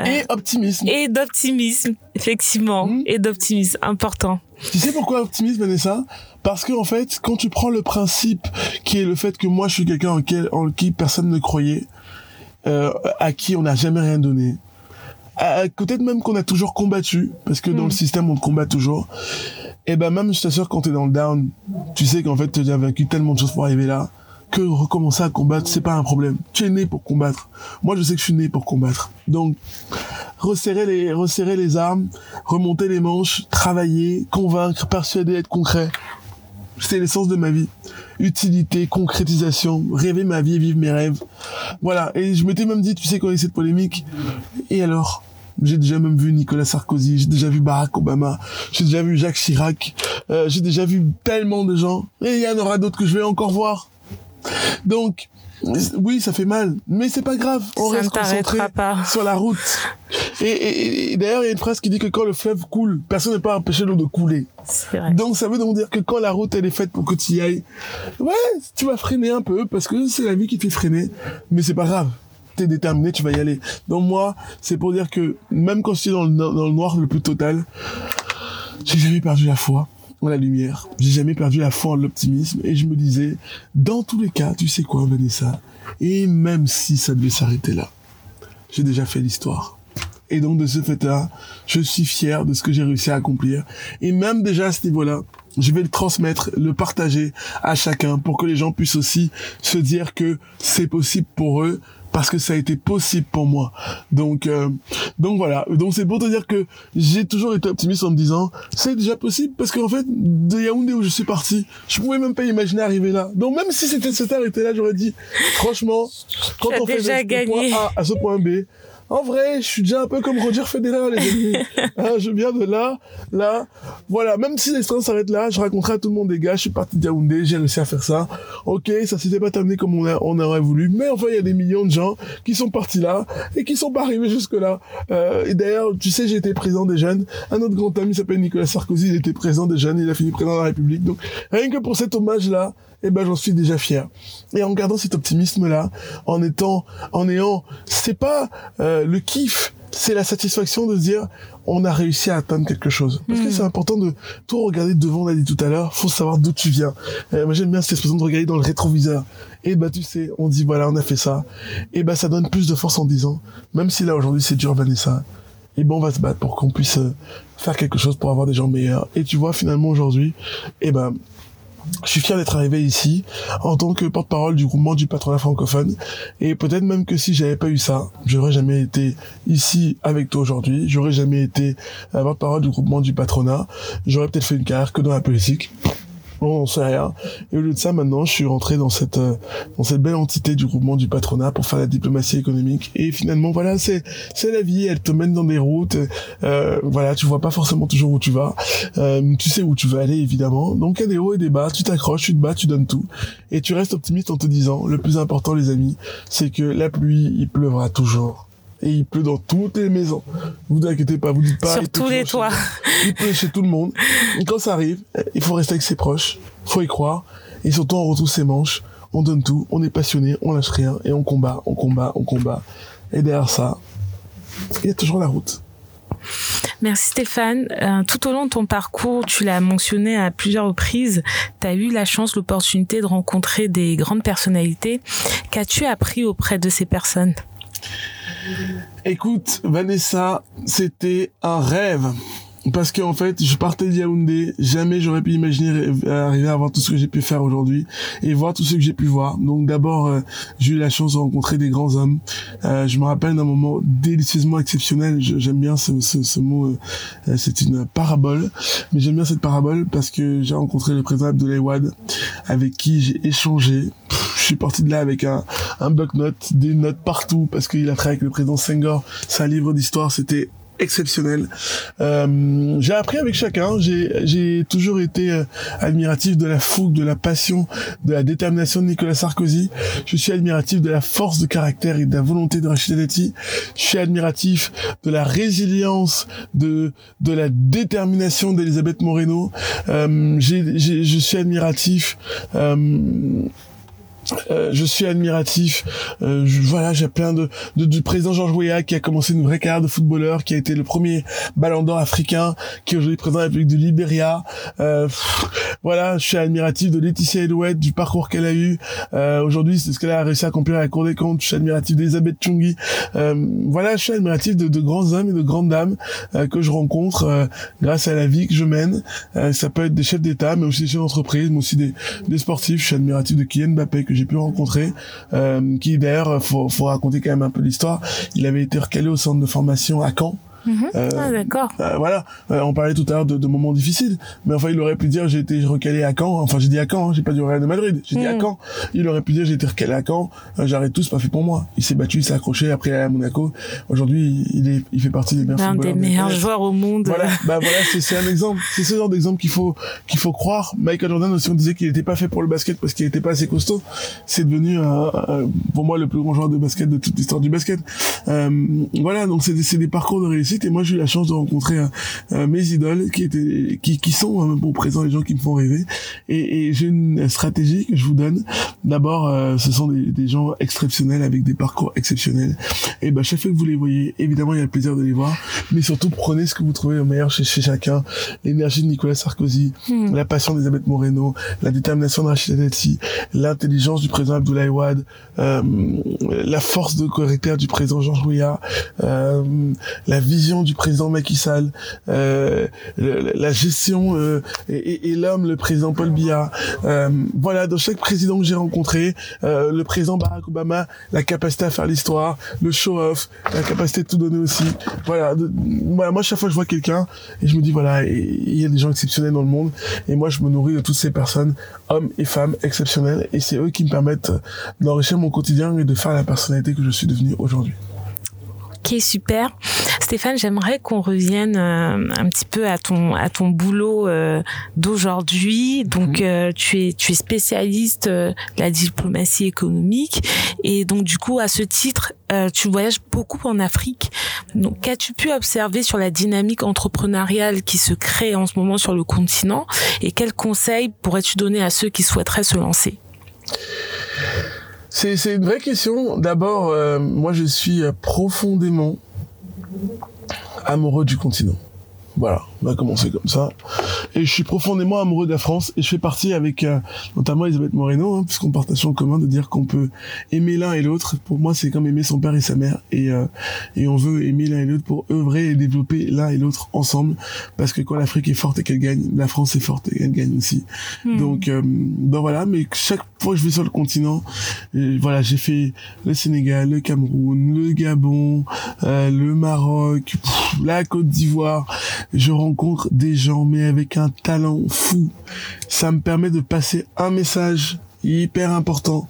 Euh, et optimisme. Et d'optimisme, effectivement. Hmm. Et d'optimisme, important. Tu sais pourquoi optimisme, Vanessa? Parce que en fait, quand tu prends le principe qui est le fait que moi, je suis quelqu'un en, en qui personne ne croyait, euh, à qui on n'a jamais rien donné, peut-être même qu'on a toujours combattu, parce que dans le hmm. système, on combat toujours. Et ben même, je t'assure, quand t'es dans le down, tu sais qu'en fait, tu as vaincu tellement de choses pour arriver là, que recommencer à combattre, c'est pas un problème. Tu es né pour combattre. Moi, je sais que je suis né pour combattre. Donc, resserrer les, resserrer les armes, remonter les manches, travailler, convaincre, persuader, être concret. C'est l'essence de ma vie. Utilité, concrétisation, rêver ma vie et vivre mes rêves. Voilà. Et je m'étais même dit, tu sais, quand il y a cette polémique, et alors? J'ai déjà même vu Nicolas Sarkozy, j'ai déjà vu Barack Obama, j'ai déjà vu Jacques Chirac, euh, j'ai déjà vu tellement de gens, et il y en aura d'autres que je vais encore voir. Donc, oui, ça fait mal, mais c'est pas grave. On reste concentré sur la route. Et, d'ailleurs, il y a une phrase qui dit que quand le fleuve coule, personne ne peut empêcher l'eau de couler. Vrai. Donc ça veut donc dire que quand la route elle est faite pour que tu y ailles, ouais, tu vas freiner un peu parce que c'est la vie qui te fait freiner, mais c'est pas grave. T'es déterminé, tu vas y aller. Donc moi, c'est pour dire que même quand je suis dans le, dans le noir le plus total, j'ai jamais perdu la foi en la lumière. J'ai jamais perdu la foi en l'optimisme et je me disais, dans tous les cas, tu sais quoi, Vanessa, et même si ça devait s'arrêter là, j'ai déjà fait l'histoire. Et donc de ce fait-là, je suis fier de ce que j'ai réussi à accomplir. Et même déjà à ce niveau-là, je vais le transmettre, le partager à chacun pour que les gens puissent aussi se dire que c'est possible pour eux parce que ça a été possible pour moi. Donc, euh, donc voilà. Donc c'est pour te dire que j'ai toujours été optimiste en me disant c'est déjà possible parce qu'en fait de Yaoundé où je suis parti, je pouvais même pas imaginer arriver là. Donc même si c'était cet arrêté là, j'aurais dit franchement quand on fait de point A à ce point B, en vrai, je suis déjà un peu comme Roger Federer, les amis. Hein, je viens de là, là. Voilà, même si l'histoire s'arrête là, je raconterai à tout le monde, des gars, je suis parti de Yaoundé, j'ai réussi à faire ça. Ok, ça s'était pas terminé comme on, on aurait voulu, mais enfin, il y a des millions de gens qui sont partis là et qui sont pas arrivés jusque là. Euh, et d'ailleurs, tu sais, j'ai été président des jeunes. Un autre grand ami s'appelle Nicolas Sarkozy, il était président des jeunes, il a fini président de la République. Donc, rien que pour cet hommage-là, eh ben j'en suis déjà fier. Et en gardant cet optimisme-là, en étant, en ayant, c'est pas euh, le kiff, c'est la satisfaction de se dire on a réussi à atteindre quelque chose. Parce que hmm. c'est important de tout regarder devant, on l'a dit tout à l'heure, faut savoir d'où tu viens. Euh, moi j'aime bien cette expression de regarder dans le rétroviseur. Et bah tu sais, on dit voilà, on a fait ça. Et bah ça donne plus de force en disant, même si là aujourd'hui c'est dur Vanessa, et bon on va se battre pour qu'on puisse euh, faire quelque chose pour avoir des gens meilleurs. Et tu vois finalement aujourd'hui, et ben je suis fier d'être arrivé ici en tant que porte-parole du groupement du patronat francophone. Et peut-être même que si j'avais pas eu ça, j'aurais jamais été ici avec toi aujourd'hui, j'aurais jamais été porte-parole du groupement du patronat, j'aurais peut-être fait une carrière que dans la politique on sait rien. Et au lieu de ça, maintenant, je suis rentré dans cette euh, dans cette belle entité du groupement du patronat pour faire la diplomatie économique. Et finalement, voilà, c'est c'est la vie. Elle te mène dans des routes. Euh, voilà, tu vois pas forcément toujours où tu vas. Euh, tu sais où tu veux aller, évidemment. Donc il y a des hauts et des bas. Tu t'accroches, tu te bats, tu donnes tout. Et tu restes optimiste en te disant, le plus important, les amis, c'est que la pluie, il pleuvra toujours et il pleut dans toutes les maisons. Vous inquiétez pas, vous dites pas. Sur tous les toits. Il pleut chez tout le monde. Et quand ça arrive, il faut rester avec ses proches, faut y croire, et surtout on retrouve ses manches, on donne tout, on est passionné, on lâche rien, et on combat, on combat, on combat. Et derrière ça, il y a toujours la route. Merci Stéphane. Euh, tout au long de ton parcours, tu l'as mentionné à plusieurs reprises, tu as eu la chance, l'opportunité de rencontrer des grandes personnalités. Qu'as-tu appris auprès de ces personnes? Écoute, Vanessa, c'était un rêve parce qu'en fait, je partais de Yaoundé, jamais j'aurais pu imaginer arriver à voir tout ce que j'ai pu faire aujourd'hui et voir tout ce que j'ai pu voir. Donc d'abord, euh, j'ai eu la chance de rencontrer des grands hommes. Euh, je me rappelle d'un moment délicieusement exceptionnel. J'aime bien ce, ce, mot, euh, c'est une parabole, mais j'aime bien cette parabole parce que j'ai rencontré le président Abdoulaye Wade, avec qui j'ai échangé. je suis parti de là avec un, un bloc note des notes partout parce qu'il a travaillé avec le président Senghor. C'est un livre d'histoire, c'était exceptionnel. Euh, j'ai appris avec chacun. J'ai toujours été euh, admiratif de la fougue, de la passion, de la détermination de Nicolas Sarkozy. Je suis admiratif de la force de caractère et de la volonté de Rachida Dati. Je suis admiratif de la résilience, de de la détermination d'Elisabeth Moreno. Euh, je suis admiratif. Euh, je suis admiratif. Euh, voilà, j'ai plein de, de, du président Georges Weah qui a commencé une vraie carrière de footballeur, qui a été le premier Ballon d'Or africain, qui est aujourd'hui président de la République du Libéria. Euh, voilà, je suis admiratif de Laetitia Elouette, du parcours qu'elle a eu. Euh, aujourd'hui, c'est ce qu'elle a réussi à accomplir à la Cour des comptes. Je suis admiratif d'Elisabeth Chungi. Euh, voilà, je suis admiratif de, de, grands hommes et de grandes dames que je rencontre grâce à la vie que je mène. ça peut être des chefs d'État, mais aussi des chefs d'entreprise, mais aussi des, des sportifs. Je suis admiratif de Kylian Mbappé que j'ai pu rencontrer, euh, qui d'ailleurs, faut, faut raconter quand même un peu l'histoire. Il avait été recalé au centre de formation à Caen Mhm. Euh, ah, d'accord. Euh, voilà, euh, on parlait tout à l'heure de, de, moments difficiles, mais enfin il aurait pu dire j'ai été recalé à Caen. Enfin j'ai dit à Caen, hein, j'ai pas dit au Real de Madrid, j'ai dit à mhm. Caen. Il aurait pu dire j'ai été recalé à Caen. J'arrête tout, c'est pas fait pour moi. Il s'est battu, il s'est accroché après à Monaco. Aujourd'hui il est, il fait partie des meilleurs. Un des meilleurs joueurs au monde. Voilà, bah voilà, c'est un exemple. C'est ce genre d'exemple qu'il faut qu'il faut croire. Michael Jordan aussi on disait qu'il était pas fait pour le basket parce qu'il était pas assez costaud. C'est devenu pour moi le plus grand joueur de basket de toute l'histoire du basket. voilà, donc c'est des, des parcours de réussite et moi j'ai eu la chance de rencontrer euh, mes idoles qui étaient qui, qui sont hein, au présent les gens qui me font rêver. Et, et j'ai une stratégie que je vous donne. D'abord euh, ce sont des, des, gens exceptionnels avec des parcours exceptionnels. Et ben chaque fois que vous les voyez évidemment il y a le plaisir de les voir. Mais surtout prenez ce que vous trouvez au meilleur chez, chez chacun. L'énergie de Nicolas Sarkozy hmm. la passion d'Elisabeth Moreno la détermination de Rachida Dati l'intelligence du président Abdoulaye Wade euh, la force de caractère du président Georges Weah euh, la vision du président Macky Sall, euh, la gestion euh, et, l'homme, le président Paul Biya. Euh, voilà, dans chaque président que j'ai rencontré, le président Barack Obama, la capacité à faire l'histoire, le show-off, la capacité de tout donner aussi. Voilà, moi chaque fois je vois quelqu'un et je me dis voilà, il y a des gens exceptionnels dans le monde et moi je me nourris de toutes ces personnes, hommes et femmes exceptionnels et c'est eux qui me permettent d'enrichir mon quotidien et de faire la personnalité que je suis devenu aujourd'hui. Ok, super. Stéphane, j'aimerais qu'on revienne euh, un petit peu à ton à ton boulot euh, d'aujourd'hui. Donc, mhm. euh, tu es tu es spécialiste de la diplomatie économique et donc du coup, à ce titre, tu voyages beaucoup en Afrique. Donc, qu'as-tu pu observer sur la dynamique entrepreneuriale qui se crée en ce moment sur le continent? Et quels conseils pourrais-tu donner à ceux qui souhaiteraient se lancer? C'est, c'est une vraie question. D'abord, euh, moi je suis profondément amoureux du continent. Voilà, on va commencer comme ça. Et je suis profondément amoureux de la France et je fais partie avec euh, notamment Elisabeth Moreno, hein, puisqu'on partage en commun de dire qu'on peut aimer l'un et l'autre. Pour moi, c'est comme aimer son père et sa mère et euh, et on veut aimer l'un et l'autre pour œuvrer et développer l'un et l'autre ensemble, parce que quand l'Afrique est forte et qu'elle gagne, la France est forte et elle gagne aussi. Hmm. Donc euh, ben voilà, mais chaque fois que je vais sur le continent, voilà, j'ai fait le Sénégal, le Cameroun, le Gabon, le Maroc, la Côte d'Ivoire je rencontre des gens, mais avec un talent fou. Ça me permet de passer un message hyper important.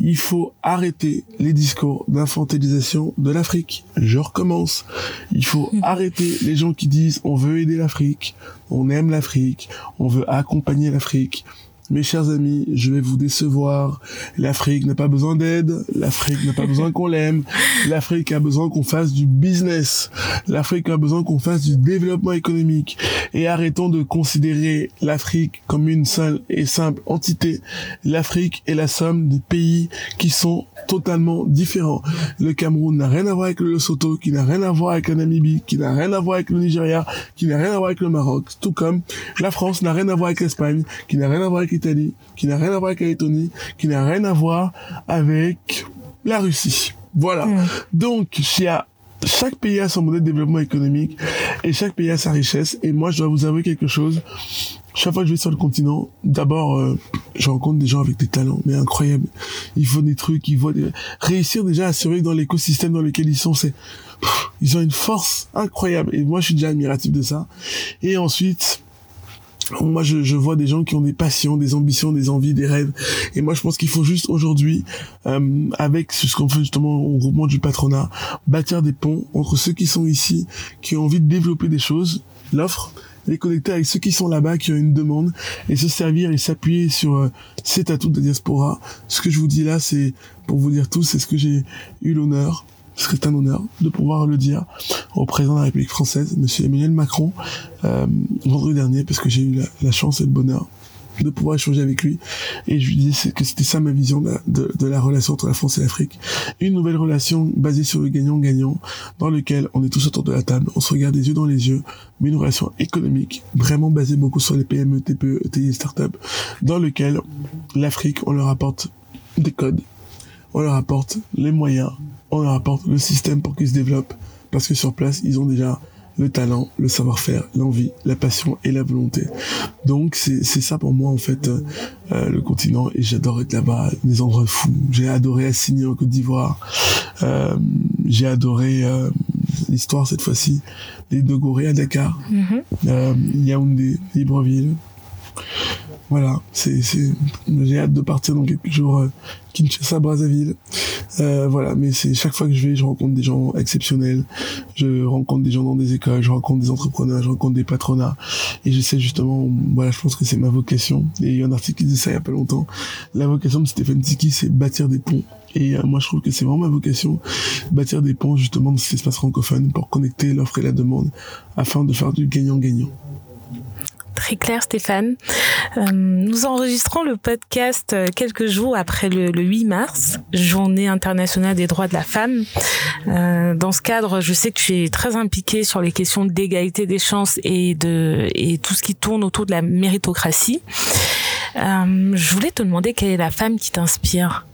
Il faut arrêter les discours d'infantilisation de l'Afrique. Je recommence. Il faut arrêter les gens qui disent on veut aider l'Afrique, on aime l'Afrique, on veut accompagner l'Afrique. Mes chers amis, je vais vous décevoir. L'Afrique n'a pas besoin d'aide. L'Afrique n'a pas besoin qu'on l'aime. L'Afrique a besoin qu'on fasse du business. L'Afrique a besoin qu'on fasse du développement économique. Et arrêtons de considérer l'Afrique comme une seule et simple entité. L'Afrique est la somme de pays qui sont totalement différents. Le Cameroun n'a rien à voir avec le Lesotho, qui n'a rien à voir avec la Namibie, qui n'a rien à voir avec le Nigeria, qui n'a rien à voir avec le Maroc. Tout comme la France n'a rien à voir avec l'Espagne, qui n'a rien à voir avec l'Italie, qui n'a rien à voir avec la Lettonie, qui n'a rien à voir avec la Russie. Voilà. Mm. Donc, il y a chaque pays a son modèle de développement économique et chaque pays a sa richesse. Et moi, je dois vous avouer quelque chose. Chaque fois que je vais sur le continent, d'abord, euh, je rencontre des gens avec des talents, mais incroyables. Ils font des trucs, ils voient des... réussir déjà à survivre dans l'écosystème dans lequel ils sont, c'est, ils ont une force incroyable. Et moi, je suis déjà admiratif de ça. Et ensuite, moi, je, je vois des gens qui ont des passions, des ambitions, des envies, des rêves. Et moi, je pense qu'il faut juste aujourd'hui, euh, avec ce qu'on fait justement au groupement du patronat, bâtir des ponts entre ceux qui sont ici, qui ont envie de développer des choses, l'offre, les connecter avec ceux qui sont là-bas, qui ont une demande, et se servir et s'appuyer sur euh, cet atout de diaspora. Ce que je vous dis là, c'est pour vous dire tout, c'est ce que j'ai eu l'honneur serait un honneur de pouvoir le dire au président de la République française, Monsieur Emmanuel Macron, euh, vendredi dernier, parce que j'ai eu la, chance et le bonheur de pouvoir échanger avec lui. Et je lui disais que c'était ça ma vision de, la relation entre la France et l'Afrique. Une nouvelle relation basée sur le gagnant-gagnant, dans lequel on est tous autour de la table, on se regarde les yeux dans les yeux, mais une relation économique, vraiment basée beaucoup sur les PME, TPE, ETI et start-up, dans lequel l'Afrique, on leur apporte des codes, on leur apporte les moyens, on leur apporte le système pour qu'ils se développent, parce que sur place, ils ont déjà le talent, le savoir-faire, l'envie, la passion et la volonté. Donc c'est ça pour moi en fait euh, euh, le continent et j'adore être là-bas, des endroits fous. J'ai adoré assigner en Côte d'Ivoire, euh, j'ai adoré euh, l'histoire cette fois-ci, les Dogoré à Dakar, mm -hmm. Yaoundé, Libreville. Voilà, c'est j'ai hâte de partir dans quelques jours euh, Kinshasa, Brazzaville. Euh, voilà, mais c'est chaque fois que je vais, je rencontre des gens exceptionnels. Je rencontre des gens dans des écoles, je rencontre des entrepreneurs, je rencontre des patronats. Et j'essaie justement, voilà, je pense que c'est ma vocation. Et il y a un article qui ça il y a pas longtemps. La vocation de Stéphane Tiki, c'est bâtir des ponts. Et euh, moi, je trouve que c'est vraiment ma vocation, bâtir des ponts justement dans cet espace francophone pour connecter l'offre et la demande afin de faire du gagnant-gagnant très clair, Stéphane. Euh, nous enregistrons le podcast quelques jours après le, le, 8 mars, journée internationale des droits de la femme. Euh, dans ce cadre, je sais que tu es très impliqué sur les questions d'égalité des chances et de et tout ce qui tourne autour de la méritocratie. Euh, je voulais te demander quelle est la femme qui t'inspire?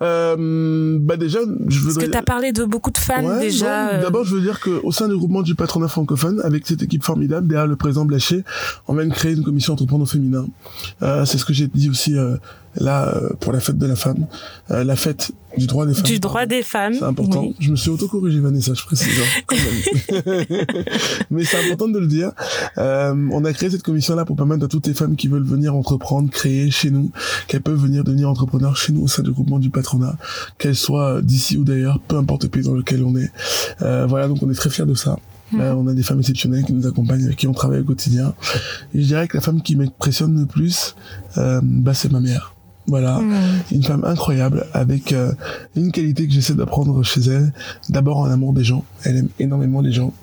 Euh, bah déjà, je voudrais... Parce que tu as parlé de beaucoup de ouais, déjà. Euh... D'abord, je veux dire qu'au sein du groupement du patronat francophone, avec cette équipe formidable, derrière le président Blaché, on va créer une commission entrepreneur féminin. Euh, c'est ce que j'ai dit aussi là pour la fête de la femme, la fête du droit des femmes. Du droit des femmes. C'est important. Oui. Je me suis autocorrigé Vanessa, je précise. Hein. Mais c'est important de le dire. Euh, on a créé cette commission-là pour permettre à toutes les femmes qui veulent venir entreprendre, créer chez nous, qu'elles peuvent venir devenir entrepreneurs chez nous au sein du groupement du patronat, qu'elles soient d'ici ou d'ailleurs, peu importe le pays dans lequel on est. Euh, voilà, donc on est très fiers de ça. Mmh. Euh, on a des femmes exceptionnelles qui nous accompagnent, avec qui on travaille au quotidien. Et je dirais que la femme qui m'impressionne le plus, euh, bah, c'est ma mère. Voilà, mmh. une femme incroyable avec euh, une qualité que j'essaie d'apprendre chez elle. D'abord en amour des gens, elle aime énormément les gens.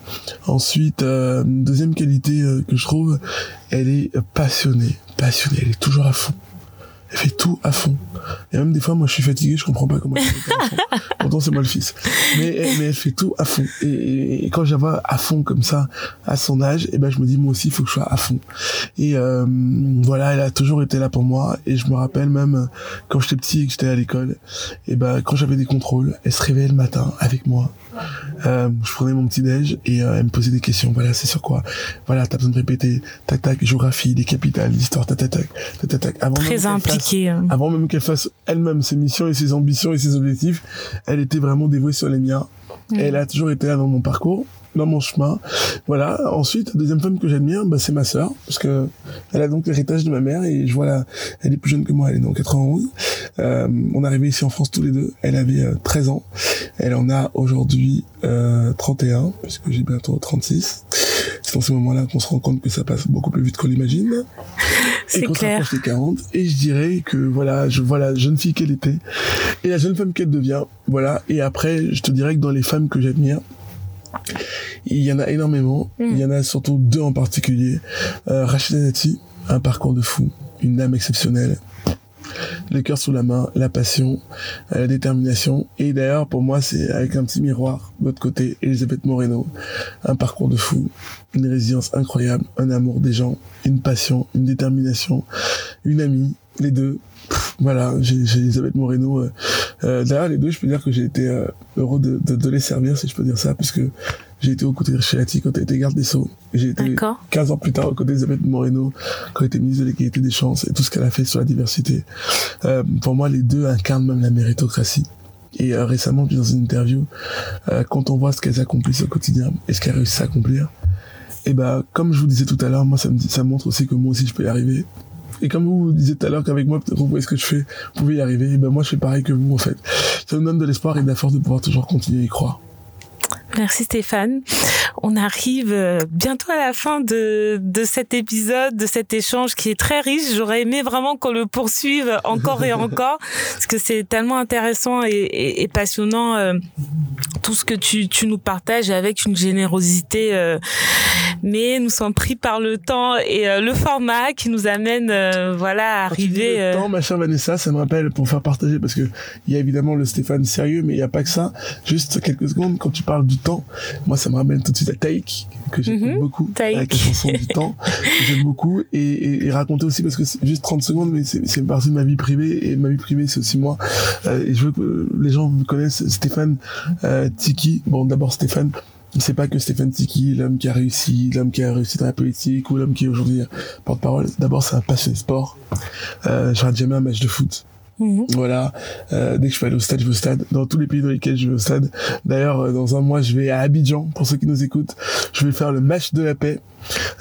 Ensuite, euh, deuxième qualité euh, que je trouve, elle est passionnée, passionnée, elle est toujours à fond. Elle fait tout à fond. Et même des fois, moi, je suis fatigué, je comprends pas comment elle fait à fond. Pourtant, c'est moi le fils. Mais, mais elle fait tout à fond. Et, et, et quand je la vois à fond comme ça, à son âge, et eh ben, je me dis, moi aussi, il faut que je sois à fond. Et euh, voilà, elle a toujours été là pour moi. Et je me rappelle même, quand j'étais petit et que j'étais à l'école, et ben, quand j'avais des contrôles, elle se réveillait le matin avec moi. Euh, je prenais mon petit déj et euh, elle me posait des questions. Voilà, c'est sur quoi? Voilà, t'as besoin de répéter. Tac tac, géographie, les capitales, l'histoire. Tac tac tac, tac tac. Avant Très impliquée. Fasse, avant même qu'elle fasse elle-même ses missions et ses ambitions et ses objectifs, elle était vraiment dévouée sur les miens. Mmh. Et elle a toujours été là dans mon parcours dans mon chemin. Voilà. Ensuite, deuxième femme que j'admire, bah, c'est ma sœur, parce que elle a donc l'héritage de ma mère et je vois la, elle est plus jeune que moi, elle est dans 91. Euh, on est arrivé ici en France tous les deux. Elle avait euh, 13 ans. Elle en a aujourd'hui euh, 31, puisque j'ai bientôt 36. dans ces moments-là qu'on se rend compte que ça passe beaucoup plus vite qu'on l'imagine. C'est clair. les 40, et je dirais que voilà, je vois la jeune fille qu'elle était et la jeune femme qu'elle devient. Voilà. Et après, je te dirais que dans les femmes que j'admire, il y en a énormément. Mm. Il y en a surtout deux en particulier. Euh, Rachida Nati, un parcours de fou, une âme exceptionnelle le cœur sous la main, la passion, euh, la détermination. Et d'ailleurs, pour moi, c'est avec un petit miroir de l'autre côté, Elisabeth Moreno, un parcours de fou, une résilience incroyable, un amour des gens, une passion, une détermination, une amie, les deux. Voilà, j'ai Elisabeth Moreno. Euh, euh, d'ailleurs, les deux, je peux dire que j'ai été heureux de, de, les servir, si je peux dire ça, puisque j'ai été aux côtés de Richelati quand elle était garde des Sceaux. J'ai été 15 ans plus tard aux côtés d'Elisabeth Moreno quand elle était ministre de l'égalité des chances et tout ce qu'elle a fait sur la diversité. Euh, pour moi, les deux incarnent même la méritocratie. Et euh, récemment, dans une interview, euh, quand on voit ce qu'elles accomplissent au quotidien et ce qu'elles réussissent à accomplir, et ben comme je vous disais tout à l'heure, moi ça me dit, ça montre aussi que moi aussi je peux y arriver. Et comme vous, disiez tout à l'heure qu'avec moi, vous voyez ce que je fais, vous pouvez y arriver. Ben moi je fais pareil que vous en fait. Ça me donne de l'espoir et de la force de pouvoir toujours continuer à y croire. Merci Stéphane. On arrive euh, bientôt à la fin de, de cet épisode, de cet échange qui est très riche. J'aurais aimé vraiment qu'on le poursuive encore et encore parce que c'est tellement intéressant et, et, passionnant euh, tout ce que tu, tu nous partages avec une générosité. Euh, mais nous sommes pris par le temps et le format qui nous amène voilà à arriver. Le temps, ma chère Vanessa, ça me rappelle pour faire partager parce que il y a évidemment le Stéphane sérieux, mais il n'y a pas que ça. Juste quelques secondes quand tu parles du temps. Moi, ça me ramène tout de suite à Taïk, que j'aime mhm. beaucoup, avec la chanson du temps, que j'aime beaucoup, et, et, raconter aussi, parce que c'est juste 30 secondes, mais c'est une partie de ma vie privée, et ma vie privée, c'est aussi moi. Euh, et je veux que les gens me connaissent, Stéphane euh, Tiki. Bon, d'abord Stéphane, c'est pas que Stéphane Tiki, l'homme qui a réussi, l'homme qui a réussi dans la politique, ou l'homme qui est aujourd'hui porte-parole. D'abord, c'est un passionné de sport. Euh, je rate jamais un match de foot. Mhm. Voilà. Euh, dès que je peux aller au stade, je vais au stade. Dans tous les pays dans lesquels je vais au stade. D'ailleurs, euh, dans un mois, je vais à Abidjan. Pour ceux qui nous écoutent, je vais faire le match de la paix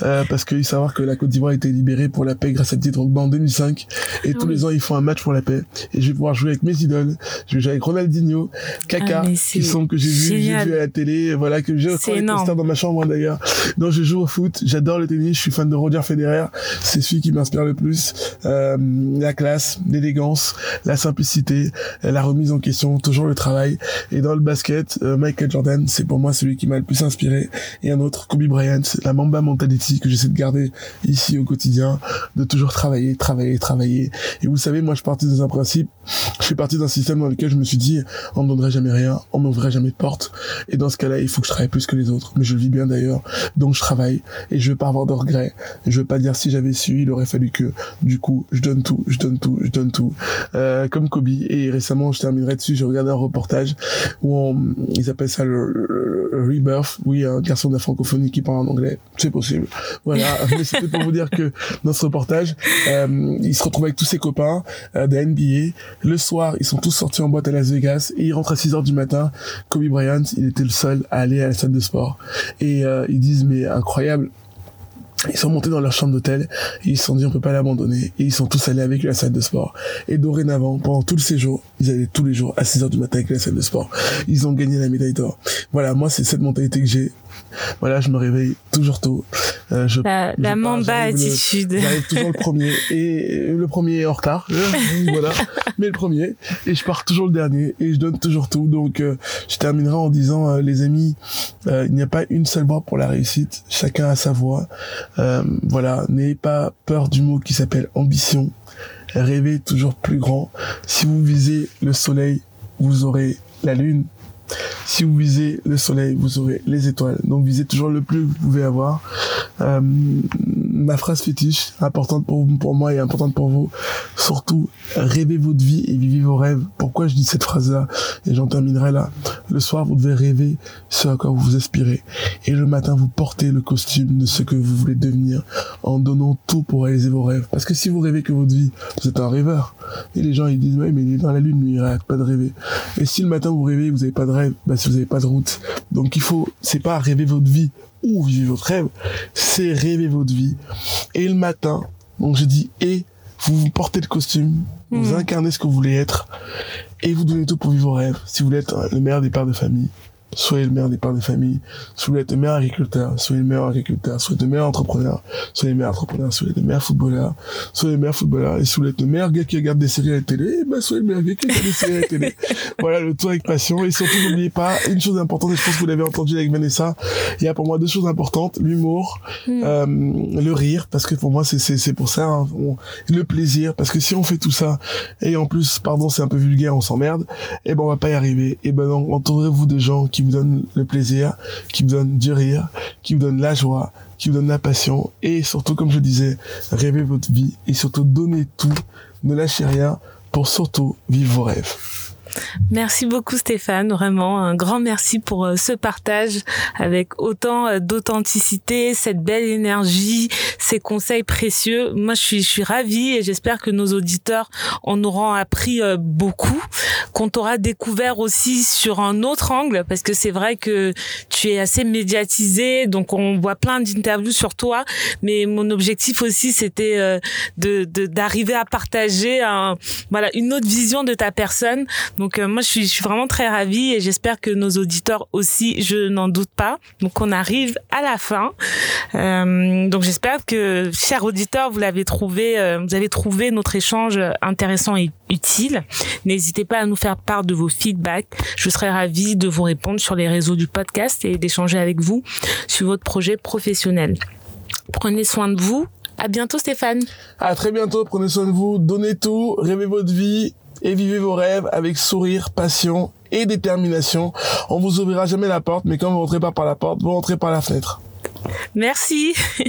euh, parce qu'il savoir que la Côte d'Ivoire a été libérée pour la paix grâce à Didier Drogba en 2005 et tous les ans ils font un match pour la paix. Et je vais pouvoir jouer avec mes idoles. Je vais jouer avec Ronaldinho Kaka ah, qui sont que j'ai vu j'ai vu à la télé voilà que j'ai encore dans ma chambre d'ailleurs. Donc je joue au foot. J'adore le tennis. Je suis fan de Roger Federer. C'est celui qui m'inspire le plus. Euh, la classe l'élégance la simplicité la remise en question toujours le travail. Et dans le basket euh, Michael Jordan c'est pour moi celui qui m'a le plus inspiré. Et un autre Kobe Bryant la Mamba que j'essaie de garder ici au quotidien, de toujours travailler, travailler, travailler. Et vous savez, moi, je partais dans un principe, je suis parti d'un système dans lequel je me suis dit, on ne donnerait jamais rien, on n'ouvrirait jamais de porte. Et dans ce cas-là, il faut que je travaille plus que les autres. Mais je le vis bien d'ailleurs. Donc je travaille et je veux pas avoir de regrets. Je veux pas dire si j'avais su, il aurait fallu que. Du coup, je donne tout, je donne tout, je donne tout. Euh, comme Kobe. Et récemment, je terminerai dessus, j'ai regardé un reportage où ils appellent ça le, rebirth. Oui, un garçon de la francophonie qui parle en anglais. C'est possible voilà, mais c'était pour vous dire que dans ce reportage, euh, il se retrouve avec tous ses copains euh, de NBA. Le soir, ils sont tous sortis en boîte à Las Vegas et ils rentrent à 6 heures du matin. Kobe Bryant, il était le seul à aller à la salle de sport. Et euh, ils disent, mais incroyable, ils sont montés dans leur chambre d'hôtel et ils se sont dit on peut pas l'abandonner et ils sont tous allés avec la salle de sport. Et dorénavant, pendant tout le séjour, ils allaient tous les jours à 6 heures du matin avec la salle de sport. Ils ont gagné la médaille d'or. Voilà, moi c'est cette mentalité que j'ai voilà, je me réveille toujours tôt. Euh, je, la, la mamba attitude. J'arrive toujours le premier et le premier est en retard. voilà, mais le premier et je pars toujours le dernier et je donne toujours tout. Donc euh, je terminerai en disant euh, les amis, il n'y a pas une seule voie pour la réussite. Chacun a sa voie. voilà, n'ayez pas peur du mot qui s'appelle ambition. Rêvez toujours plus grand. Si vous visez le soleil, vous aurez la lune si vous visez le soleil, vous aurez les étoiles. Donc visez toujours le plus que vous pouvez avoir. Euh, ma phrase fétiche, importante pour, pour moi et importante pour vous, surtout rêvez votre vie et vivez vos rêves. Pourquoi je dis cette phrase-là? Et j'en terminerai là. Le soir, vous devez rêver ce à quoi vous vous aspirez. Et le matin, vous portez le costume de ce que vous voulez devenir en donnant tout pour réaliser vos rêves. Parce que si vous rêvez que votre vie, vous êtes un rêveur. Et les gens, ils disent, ouais, mais il est dans la lune, lui, il arrête pas de rêver. Et si le matin, vous rêvez, vous n'avez pas de rêve, bah, si vous n'avez pas de route. Donc il faut, c'est pas rêver votre vie ou vivre votre rêve, c'est rêver votre vie. Et le matin, donc je dis et, vous, vous portez le costume, vous hmm. incarnez ce que vous voulez être, et vous donnez tout pour vivre vos rêves. Si vous voulez être le meilleur des pères de famille, soyez le meilleur des pères de famille. Si vous voulez être le meilleur agriculteur, soyez le meilleur agriculteur. Soyez le meilleur entrepreneur, soyez le meilleur entrepreneur. Soyez le meilleur footballeur, soyez le meilleur footballeur. Et si vous voulez être le meilleur gars qui regarde des séries à la télé, eh ben, soyez le meilleur gars qui regarde des séries à la télé. voilà, le tour avec passion. Et surtout, n'oubliez pas une chose importante, et je pense que vous l'avez entendu avec Vanessa, il y a pour moi deux choses importantes, l'humour, hmm. euh, le rire, parce que pour moi, c'est, c'est, c'est pour ça, hein, le plaisir, parce que si on fait tout ça, et en plus, pardon, c'est un peu vulgaire, on s'emmerde, eh ben, on va pas y arriver. Et ben, donc, entourez-vous de gens qui vous donnent le plaisir, qui vous donnent du rire, qui vous donnent la joie, qui vous donnent la passion, et surtout, comme je disais, rêvez votre vie, et surtout, donnez tout, ne lâchez rien, pour surtout vivre vos rêves. Merci beaucoup Stéphane, vraiment un grand merci pour euh, ce partage avec autant euh, d'authenticité, cette belle énergie, ces conseils précieux. Moi je suis je suis ravie et j'espère que nos auditeurs en auront appris euh, beaucoup, qu'on t'aura découvert aussi sur un autre angle parce que c'est vrai que tu es assez médiatisé, donc on voit plein d'interviews sur toi, mais mon objectif aussi c'était de d'arriver à partager un, voilà une autre vision de ta personne. Donc euh, moi je suis, vraiment très ravie et j'espère que nos auditeurs aussi, je n'en doute pas. Donc on arrive à la fin. Euh, donc j'espère que chers auditeurs, vous l'avez trouvé, euh, vous avez trouvé notre échange intéressant et utile. N'hésitez pas à nous faire part de vos feedbacks. Je serai ravie de vous répondre sur les réseaux du podcast et d'échanger avec vous sur votre projet professionnel. Prenez soin de vous. À bientôt Stéphane. À très bientôt. Prenez soin de vous. Donnez tout. Rêvez votre vie et vivez vos rêves avec sourire, passion et détermination. On vous ouvrira jamais la porte, mais quand vous rentrez pas par la porte, vous rentrez par la fenêtre. Merci.